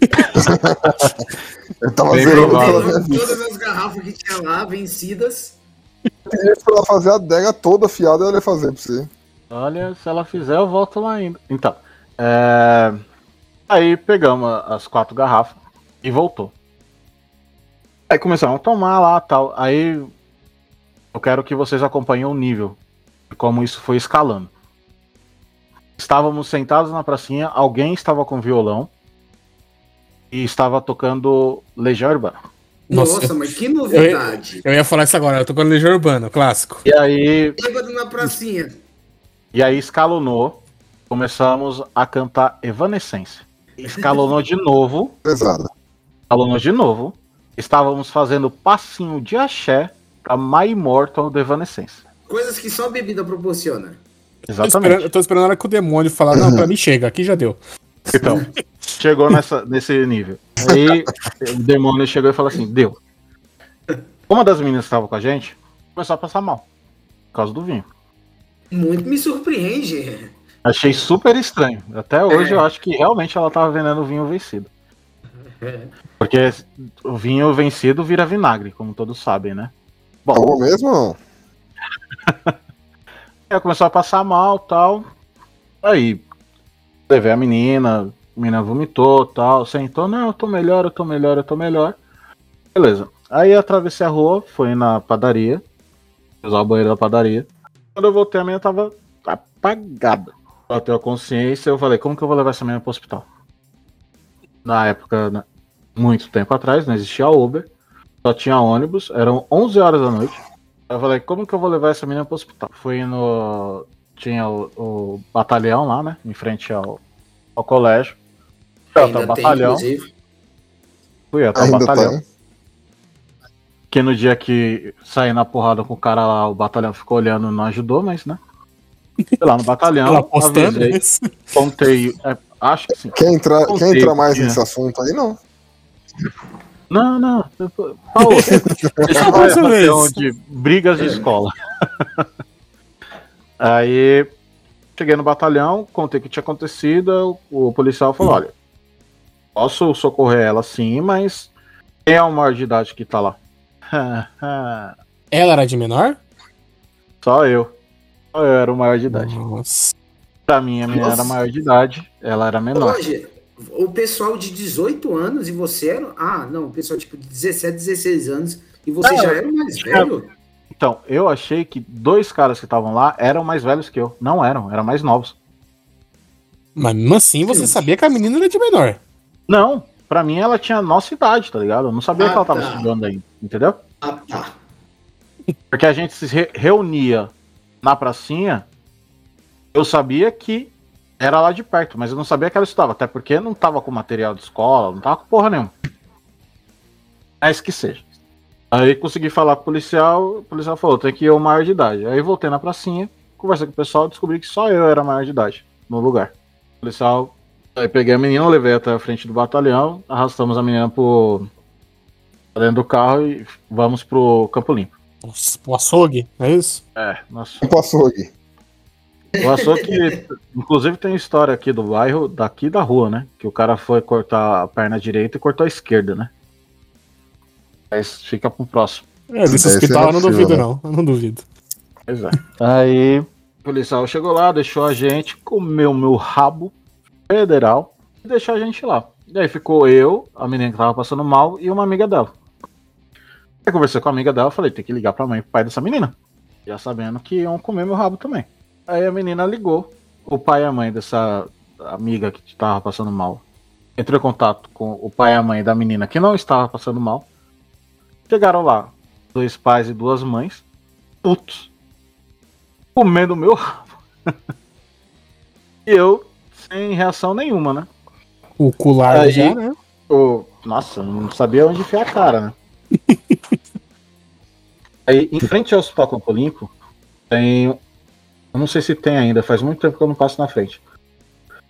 Eu tava Bem zerando. Todas as garrafas que tinha lá, vencidas. Pra ela fazer a adega toda fiada, ela ia fazer pra você. Olha, se ela fizer, eu volto lá ainda. Então, é... aí pegamos as quatro garrafas e voltou. Aí começamos a tomar lá tal. Aí eu quero que vocês acompanhem o nível de como isso foi escalando. Estávamos sentados na pracinha, alguém estava com violão e estava tocando Legião Urbana. Nossa, Nossa, eu- mas que novidade. Eu ia falar isso agora, eu tô com a Legião Urbana, clássico. E aí, Bêbado na pracinha. e aí escalonou, começamos a cantar Evanescência. Escalonou de novo, Pesada. escalonou de novo. estávamos fazendo passinho de axé pra My Immortal Evanescence. Coisas que só bebida proporciona. Tô esperando, Exatamente. eu tô esperando a hora que o demônio falar, não, pra mim chega, aqui já deu. Então, chegou nessa, nesse nível. Aí o demônio chegou e falou assim: deu. Uma das meninas que estava com a gente começou a passar mal. Por causa do vinho. Muito me surpreende. Achei super estranho. Até hoje eu acho que realmente ela tava vendendo vinho vencido. Porque o vinho vencido vira vinagre, como todos sabem, né? Bom, mesmo ela começou a passar mal tal. Aí, levei a menina, a menina vomitou tal, sentou, não, eu tô melhor, eu tô melhor, eu tô melhor. Beleza. Aí eu atravessei a rua, fui na padaria, usar o banheiro da padaria. Quando eu voltei, a menina tava apagada. Bateu a consciência, eu falei, como que eu vou levar essa menina pro hospital? Na época, muito tempo atrás, não existia Uber, só tinha ônibus, eram 11 horas da noite. Eu falei, como que eu vou levar essa menina pro hospital? Fui no. Tinha o, o batalhão lá, né? Em frente ao, ao colégio. Fui até o batalhão. inclusive. Fui até o batalhão. tem. Que no dia que saí na porrada com o cara lá, o batalhão ficou olhando, não ajudou, mas, né? Fui lá no batalhão, avisei, contei. é, acho que sim. Quer entrar, Contei quer entrar mais nesse assunto aí, não? Não, não. Paulo, Deixa eu fazer um de brigas de escola. Aí cheguei no batalhão, contei o que tinha acontecido. O policial falou: olha, posso socorrer ela sim, mas quem é o maior de idade que tá lá? Ela era de menor? Só eu. Só eu era o maior de idade. Nossa. Pra mim, a menina era maior de idade, ela era menor. Hoje, o pessoal de 18 anos e você era. Ah, não, o pessoal tipo de 17, 16 anos e você Não, já era o mais velho? Então, eu achei que dois caras que estavam lá eram mais velhos que eu. Não eram, eram mais novos. Mas mesmo assim você sabia que a menina era de menor. Não, pra mim ela tinha a nossa idade, tá ligado? Eu não sabia Ah, que ela tava tá. estudando ainda, entendeu? Ah, tá. Porque a gente se re- reunia na pracinha, eu sabia que era lá de perto, mas eu não sabia que ela estudava, até porque não tava com material de escola, não tava com porra nenhuma. Mas que seja. Aí consegui falar com o policial, o policial falou, tem que ir o maior de idade. Aí voltei na pracinha, conversei com o pessoal, descobri que só eu era maior de idade no lugar. O policial, aí peguei a menina, levei até a frente do batalhão, arrastamos a menina pro dentro do carro e vamos pro Campo Limpo. Nossa, o açougue, é isso? É, nossa. Não passou aqui. O açougue, inclusive tem história aqui do bairro, daqui da rua, né? Que o cara foi cortar a perna direita e cortou a esquerda, né? Mas fica pro próximo. É, desse Esse hospital é eu não duvido, né? não. Eu não duvido. Pois é. Aí o policial chegou lá, deixou a gente, comeu meu rabo federal e deixou a gente lá. E aí ficou eu, a menina que tava passando mal e uma amiga dela. Eu conversei com a amiga dela, falei, tem que ligar pra mãe e pro pai dessa menina. Já sabendo que iam comer meu rabo também. Aí a menina ligou, o pai e a mãe dessa amiga que tava passando mal. Entrou em contato com o pai e a mãe da menina que não estava passando mal. Chegaram lá, dois pais e duas mães, putos, comendo meu rabo. e eu, sem reação nenhuma, né? O cu largo Aí- já, né? O... Nossa, não sabia onde enfiar a cara, né? Aí, em frente ao Hospital Campo Limpo, tem. Eu não sei se tem ainda, faz muito tempo que eu não passo na frente.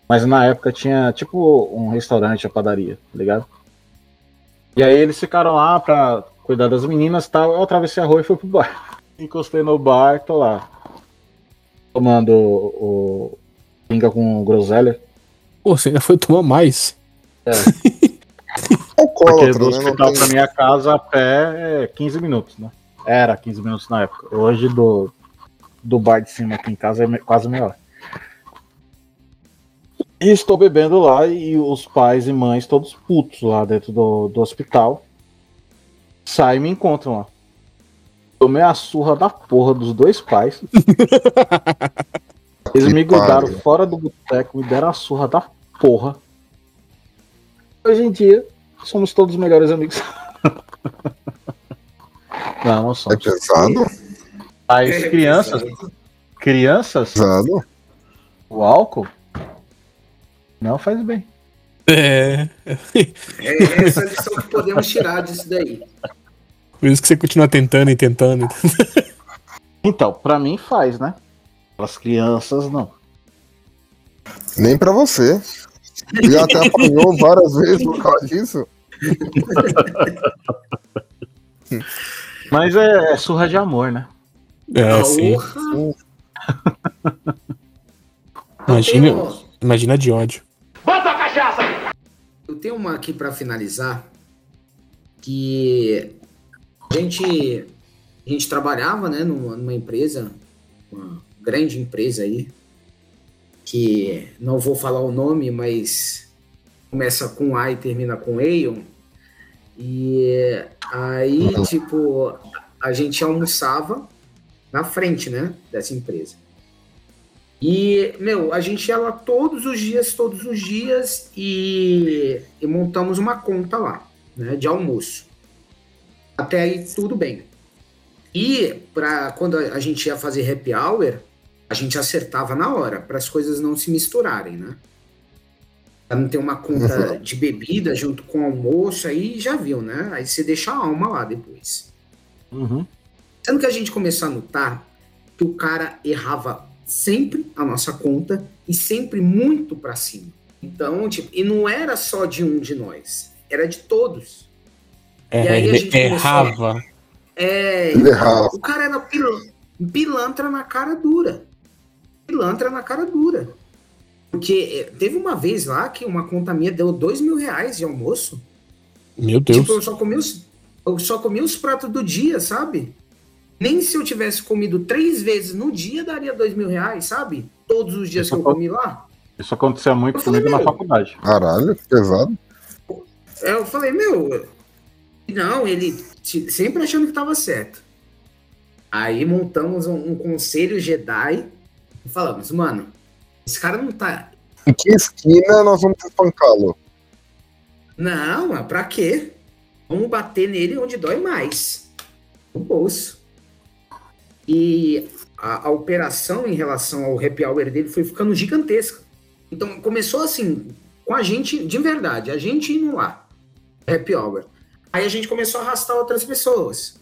Mas na época tinha tipo um restaurante, a padaria, tá ligado? E aí eles ficaram lá pra cuidar das meninas e tal. Eu atravessei a rua e fui pro bar. Encostei no bar, tô lá. Tomando o. o pinga com groselha. Pô, você ainda foi tomar mais. Porque Alcoólatra, do né? Não hospital pra minha casa a pé é 15 minutos, né? Era 15 minutos na época. Hoje do, do bar de cima aqui em casa é quase meia hora. E estou bebendo lá e os pais e mães todos putos lá dentro do, do hospital. Saem e me encontram lá. Tomei a surra da porra dos dois pais. Eles Que me grudaram fora do boteco, me deram a surra da porra. Hoje em dia, somos todos melhores amigos. Não, não É somos. pesado? As crianças, crianças, Pesado? o álcool não faz bem. É. É essa a lição que podemos tirar disso daí. Por isso que você continua tentando e tentando. Então, pra mim faz, né? As crianças não. Nem pra você. Já até apanhou várias vezes por causa disso. Mas é, é surra de amor, né? É, sim. Imagina, imagina de ódio. Bota a cachaça! Eu tenho uma aqui pra finalizar que a gente a gente trabalhava, né, numa, numa empresa, uma grande empresa aí que não vou falar o nome, mas começa com A e termina com Aeon. E aí, tipo, a gente almoçava na frente, né, dessa empresa. E, meu, a gente ia lá todos os dias, todos os dias e, e montamos uma conta lá, né, de almoço. Até aí tudo bem. E para quando a gente ia fazer happy hour, a gente acertava na hora, para as coisas não se misturarem, né? Pra não ter uma conta de bebida junto com o almoço, aí já viu, né? Aí você deixa a alma lá depois. Uhum. Sendo que a gente começou a notar que o cara errava sempre a nossa conta e sempre muito pra cima. Então, tipo, e não era só de um de nós, era de todos. É, E aí a ele gente começou- errava. É, Ele errava. o cara era pil- pilantra na cara dura. Pilantra na cara dura. Porque eh, teve uma vez lá que uma conta minha deu dois mil reais de almoço. Meu Deus. Tipo, eu só comi os, eu só comi os pratos do dia, sabe? Nem se eu tivesse comido três vezes no dia daria dois mil reais, sabe? Todos os dias que eu comi lá. Isso acontecia muito Eu falei, comigo na faculdade. Caralho, pesado. Aí Eu falei, meu, não, ele sempre achando que tava certo. Aí montamos um, um conselho Jedi e falamos, mano, esse cara não tá. Em que esquina nós vamos espancá-lo? Não, mas pra quê? Vamos bater nele onde dói mais. No bolso. E a, a operação em relação ao happy hour dele foi ficando gigantesca. Então começou assim, com a gente, de verdade, a gente indo lá, happy hour. Aí a gente começou a arrastar outras pessoas.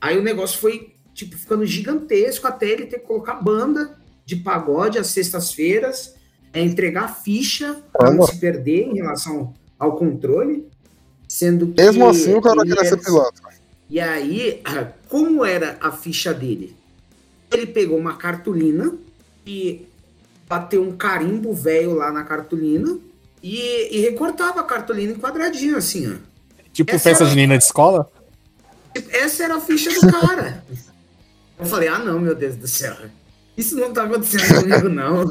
Aí o negócio foi, tipo, ficando gigantesco até ele ter que colocar banda de pagode às sextas-feiras, é, entregar ficha para não se perder em relação ao controle, sendo que Mesmo assim, o cara queria ser era- pilantra. e aí, como era a ficha dele? Ele pegou uma cartolina e bateu um carimbo velho lá na cartolina e, e recortava a cartolina em quadradinho, assim, ó. Tipo Essa festa era- junina de escola? Essa era a ficha do cara. Eu falei, ah não, meu Deus do céu. Isso não tá acontecendo comigo, não.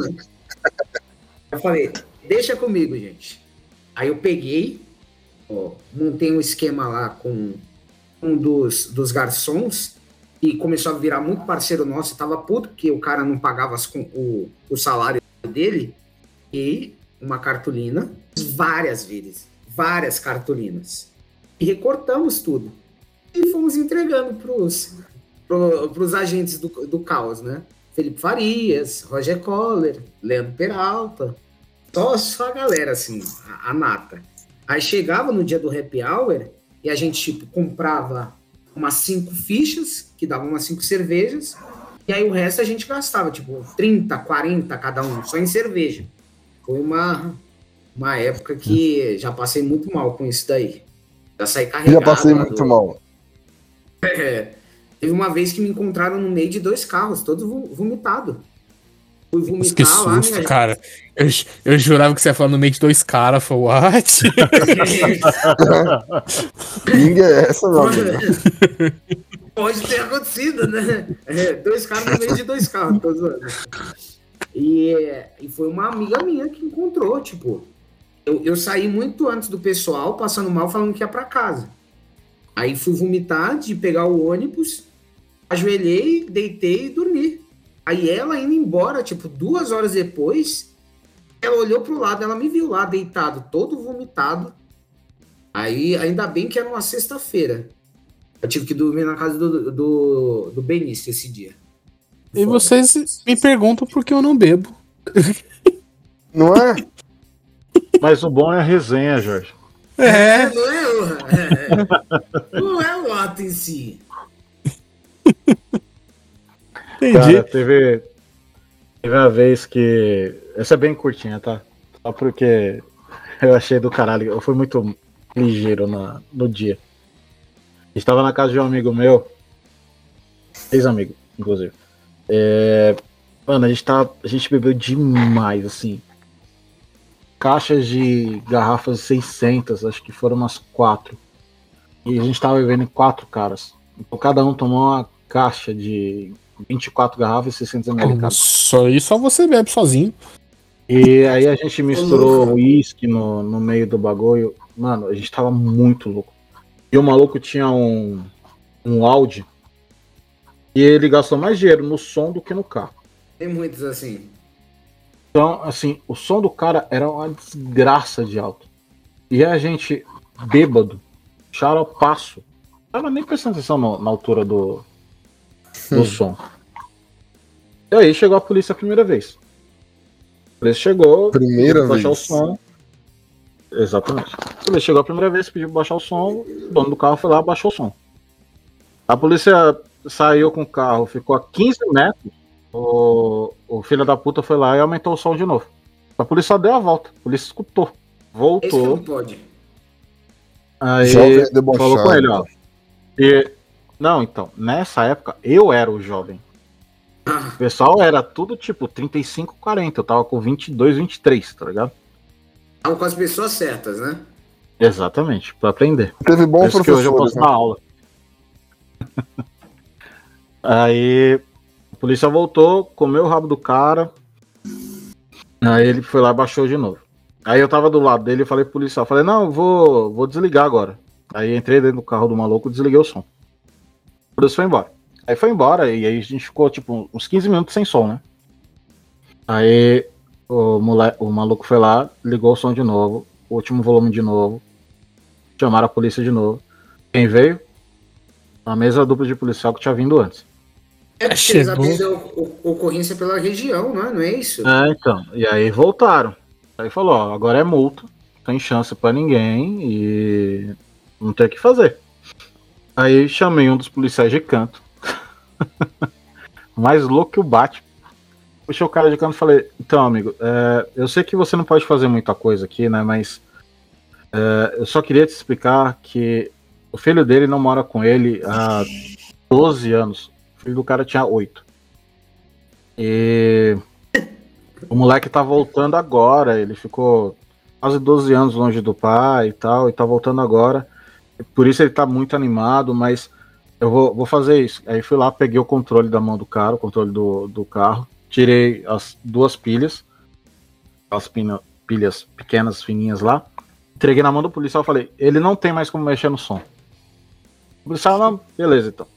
Eu falei, deixa comigo, gente. Aí eu peguei, ó, montei um esquema lá com um dos, dos garçons e começou a virar muito parceiro nosso. Tava puto porque o cara não pagava as o, o salário dele. E uma cartolina, várias vezes, várias cartolinas. E recortamos tudo e fomos entregando pros, pro, pros agentes do, do caos, né? Felipe Farias, Roger Coller, Leandro Peralta, só, só a galera, assim, a, a nata. Aí chegava no dia do happy hour e a gente, tipo, comprava umas cinco fichas, que davam umas cinco cervejas, e aí o resto a gente gastava, tipo, 30, 40 cada um, só em cerveja. Foi uma, uma época que já passei muito mal com isso daí. Já saí carregado. Já passei muito do- mal. é, teve uma vez que me encontraram no meio de dois carros, todo vo- vomitado. Fui vomitar Que lá, susto, minha cara. Eu, eu jurava que você ia falar no meio de dois caras. Falei, what? Pinga é essa, meu? Pode ter acontecido, né? É, dois caras no meio de dois carros, tô zoando. E, e foi uma amiga minha que encontrou, tipo. Eu, eu saí muito antes do pessoal, passando mal, falando que ia pra casa. Aí fui vomitar de pegar o ônibus, ajoelhei, deitei e dormi. Aí ela indo embora, tipo, duas horas depois, ela olhou pro lado, ela me viu lá deitado, todo vomitado. Aí, ainda bem que era uma sexta-feira. Eu tive que dormir na casa do, do, do Benício esse dia. E vocês me perguntam por que eu não bebo. Não é? Mas o bom é a resenha, Jorge. É. Não é, o- é, não é o ato em si. Entendi. Cara, teve, teve uma vez que. Essa é bem curtinha, tá? Só porque eu achei do caralho. Eu fui muito ligeiro na, no dia. A gente tava na casa de um amigo meu. Ex-amigo, inclusive. É, mano, a gente, tava, a gente bebeu demais, assim. Caixas de garrafas 600, acho que foram umas quatro. E a gente tava bebendo em quatro caras. Então cada um tomou uma caixa de 24 garrafas e 600 ml cada. Só isso só você bebe sozinho. E aí a gente misturou uísque no, no meio do bagulho. Mano, a gente tava muito louco. E o maluco tinha um, um Audi. E ele gastou mais dinheiro no som do que no carro. Tem muitos assim. Então, assim, o som do cara era uma desgraça de alto. E a gente, bêbado, xaropasso. Tava nem prestando atenção no- na altura do, do som. E aí chegou a polícia a primeira vez. A polícia chegou, Primeira pediu pra baixar vez. o som. Exatamente. A polícia chegou a primeira vez, pediu pra baixar o som, o dono do carro foi lá, baixou o som. A polícia saiu com o carro, ficou a 15 metros. O, o filho da puta foi lá e aumentou o som de novo. A polícia só deu a volta. A polícia escutou. Esse Voltou. não pode. Aí é falou com ele, ó. E, não, então, nessa época eu era o jovem. O pessoal era tudo tipo 35, 40. Eu tava com 22, 23, tá ligado? Estavam com as pessoas certas, né? Exatamente, pra aprender. Teve Por bons isso que hoje eu posso né? dar aula. Aí a polícia voltou, comeu o rabo do cara. Aí ele foi lá e baixou de novo. Aí eu tava do lado dele e falei pro policial, falei, não, eu vou, vou desligar agora. Aí entrei dentro do carro do maluco, desliguei o som. O polícia foi embora. Aí foi embora e aí a gente ficou tipo uns 15 minutos sem som, né? Aí o, mole... o maluco foi lá, ligou o som de novo, o último volume de novo. Chamaram a polícia de novo. Quem veio? A mesma dupla de policial que tinha vindo antes. É porque eles Chegou. o- ocorrência pela região, não é? Não é isso? É, então. E aí voltaram. Aí falou, ó, agora é multa, não tem chance pra ninguém e não tem o que fazer. Aí chamei um dos policiais de canto. Mais louco que o Batman. Puxei o cara de canto e falei, então, amigo, é, eu sei que você não pode fazer muita coisa aqui, né? Mas é, eu só queria te explicar que o filho dele não mora com ele há 12 anos. O filho do cara tinha 8. E o moleque tá voltando agora, ele ficou quase 12 anos longe do pai e tal, e tá voltando agora. Por isso ele tá muito animado, mas eu vou, vou fazer isso. Aí fui lá, peguei o controle da mão do cara, o controle do, do carro, tirei as duas pilhas, as pina- pilhas pequenas, fininhas lá, entreguei na mão do policial e falei, ele não tem mais como mexer no som. O policial, não, beleza então.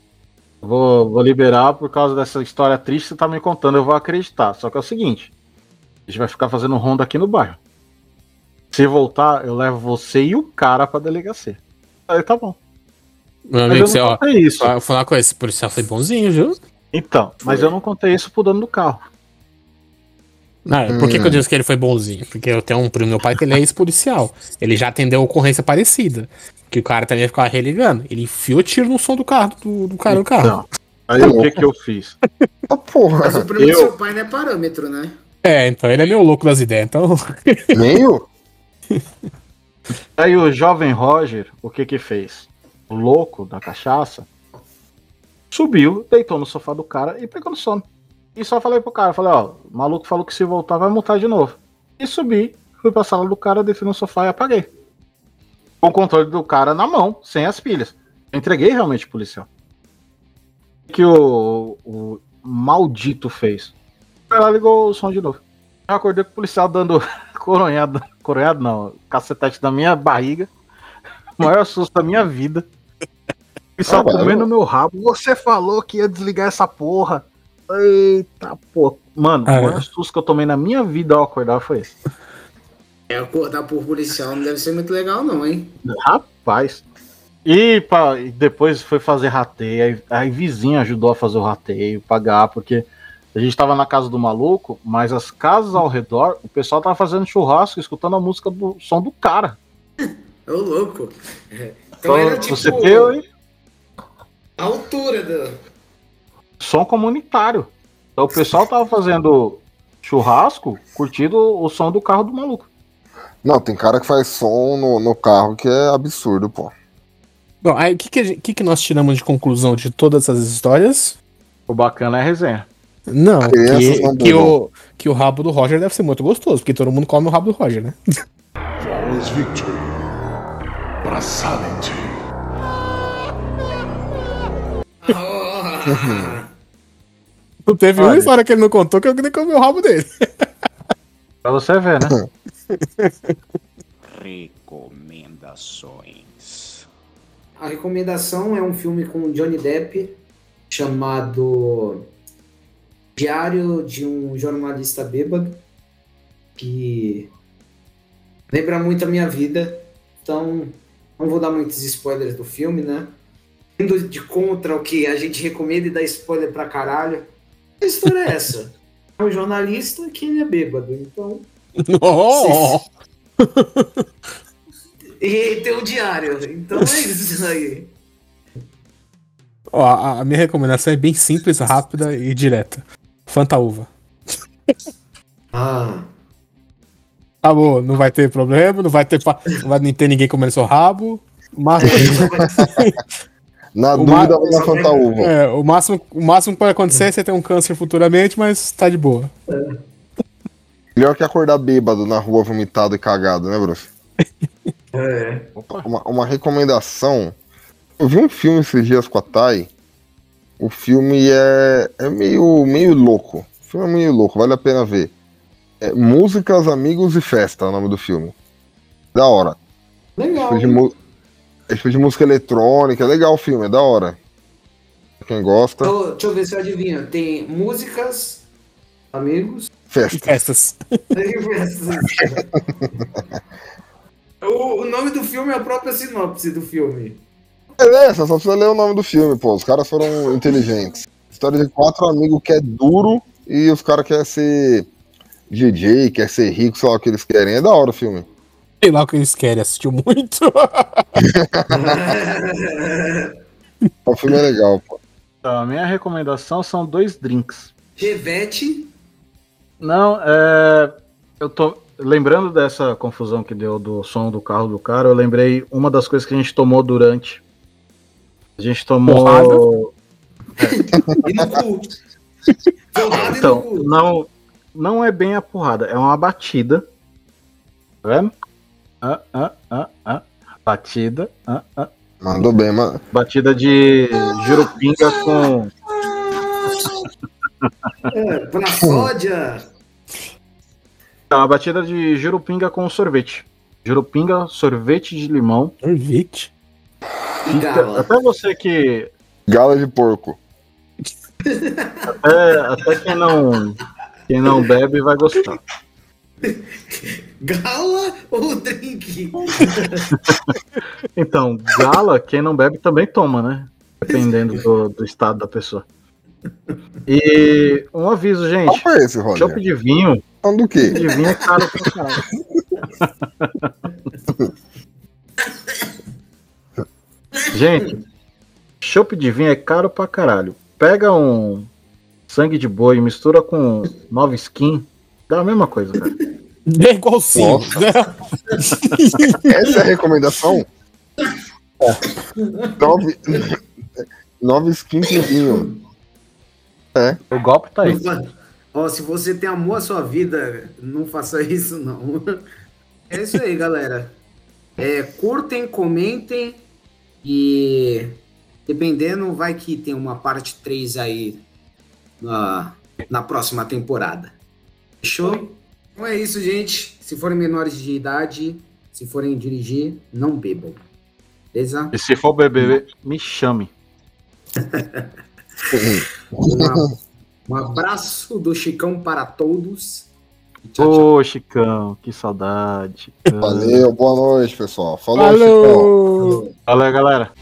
Vou, vou liberar por causa dessa história triste que você tá me contando, eu vou acreditar. Só que é o seguinte, a gente vai ficar fazendo ronda aqui no bairro. Se voltar, eu levo você e o cara pra delegacia. Aí tá bom. Meu Mas amigo, eu você, não ó, contei isso. fa- falar coisa, esse policial foi bonzinho, viu? Então, mas eu não contei isso pro dono do carro. Não, por que, que eu Hum. disse que ele foi bonzinho? Porque eu tenho um primo meu pai que ele é ex-policial. Ele já atendeu ocorrência parecida. Que o cara também ficava religando. Ele enfiou o tiro no som do carro, do, do cara do carro. Então, aí o que que eu fiz? Ah, porra. Mas o primo do Eu- seu pai não é parâmetro, né? É, então ele é meio louco das ideias. Então, Nem o. Aí o jovem Roger, o que que fez? O louco da cachaça subiu, deitou no sofá do cara e pegou no sono. E só falei pro cara, falei, ó, o maluco falou que se voltar vai multar de novo. E subi, fui pra sala do cara, deitei no sofá e apaguei. Com o controle do cara na mão, sem as pilhas. Entreguei realmente pro policial. O que o, o maldito fez? Lá ligou o som de novo. Eu acordei com o policial dando coronhado, coronhado não, cacetete da minha barriga. O maior susto da minha vida. E só Ah, comendo eu- meu rabo. Você falou que ia desligar essa porra. Eita, pô. Mano, Ah, o maior susto que eu tomei na minha vida ao acordar foi esse. É, acordar por policial não deve ser muito legal, não, hein? Rapaz. E, pá, e depois foi fazer rateio. Aí, aí vizinho ajudou a fazer o rateio, pagar, porque A gente tava na casa do maluco, mas as casas ao redor, o pessoal tava fazendo churrasco, escutando a música do som do cara. Ô, louco. É. Então, Então era tipo você tem a altura do. som comunitário. Então o pessoal tava fazendo churrasco, curtindo o som do carro do maluco. Não, tem cara que faz som no, no carro que é absurdo, pô. Bom, aí o que, que, que que nós tiramos de conclusão de todas essas histórias? O bacana é a resenha. Não, que, não que, o, que o rabo do Roger deve ser muito gostoso, porque todo mundo come o rabo do Roger, né? Victory. Não teve uma história que ele não contou que eu nem comi o rabo dele. Pra você ver, né? Recomendações. A recomendação é um filme com Johnny Depp chamado Diário de um Jornalista Bêbado, que lembra muito a minha vida, então não vou dar muitos spoilers do filme, né? Indo de contra o que a gente recomenda e dá spoiler pra caralho. A história é essa. É um jornalista que ele é bêbado, então. Oh! E tem um diário, então é isso aí. Ó, a, a minha recomendação é bem simples, rápida e direta. Fanta uva. Ah. Tá bom, não vai ter problema, não vai ter, pa- não vai ter ninguém comendo seu rabo. Mas, Na O dúvida, ma- vai na Fanta Uva. é, o, máximo, o máximo que pode acontecer é você ter um câncer futuramente, mas tá de boa. Melhor que acordar bêbado na rua, vomitado e cagado, né, Bruce? É. Uma, uma recomendação. Eu vi um filme esses dias com a Thay. O filme é, é meio, meio louco. O filme é meio louco, vale a pena ver. É Músicas, Amigos e Festa é o nome do filme. Da hora. Legal. É tipo de música eletrônica, é legal o filme, é da hora. Pra quem gosta, Então, deixa eu ver se eu adivinho. Tem músicas, amigos. E festa. festas. o, o nome do filme é a própria sinopse do filme. Beleza, só precisa ler o nome do filme, pô. Os caras foram inteligentes. História de quatro amigos que é duro e os caras querem ser DJ, quer ser rico, sei lá o que eles querem. É da hora o filme. Sei lá o que eles querem, assistiu muito. O filme é legal, pô. Então, a minha recomendação são dois drinks. Chevette. Não, é. Eu tô. Lembrando dessa confusão que deu do som do carro do cara, eu lembrei uma das coisas que a gente tomou durante. A gente tomou. E no cu. Porrada Então, e no cu. não, não é bem a porrada, é uma batida. Tá vendo? Ah, ah, ah, ah. Batida. Ah, ah. Mandou bem, mano. Batida de jurupinga com. É, pra sódia. É uma batida de jurupinga com sorvete. Jurupinga, sorvete de limão. Sorvete. E gala. Até você que. Gala de porco. Até, até quem não. Quem não bebe vai gostar. Gala ou drink? Então, gala, quem não bebe também toma, né? Dependendo do, do estado da pessoa. E um aviso, gente. Qual foi esse, Roger? Chopp de vinho. Falando do quê? De vinho é caro pra caralho. Gente, chopp de vinho é caro pra caralho. Pega um sangue de boi, mistura com nova skin, dá a mesma coisa, cara. É igualzinho. Nossa. né? Essa é a recomendação? Nove, nove skins de vinho. É. O golpe tá aí. Ó, se você tem amor à sua vida, não faça isso, não. É isso aí, galera. É, curtem, comentem e dependendo, vai que tem uma parte 3 aí na, na próxima temporada. Fechou? Então é isso, gente. Se forem menores de idade, se forem dirigir, não bebam. Beleza? E se for beber, me chame. Uma- um abraço do Chicão para todos. Tchau, tchau. Ô, Chicão, que saudade. Chicão. Valeu, boa noite, pessoal. Falou, Chicão. Falou! Valeu, galera.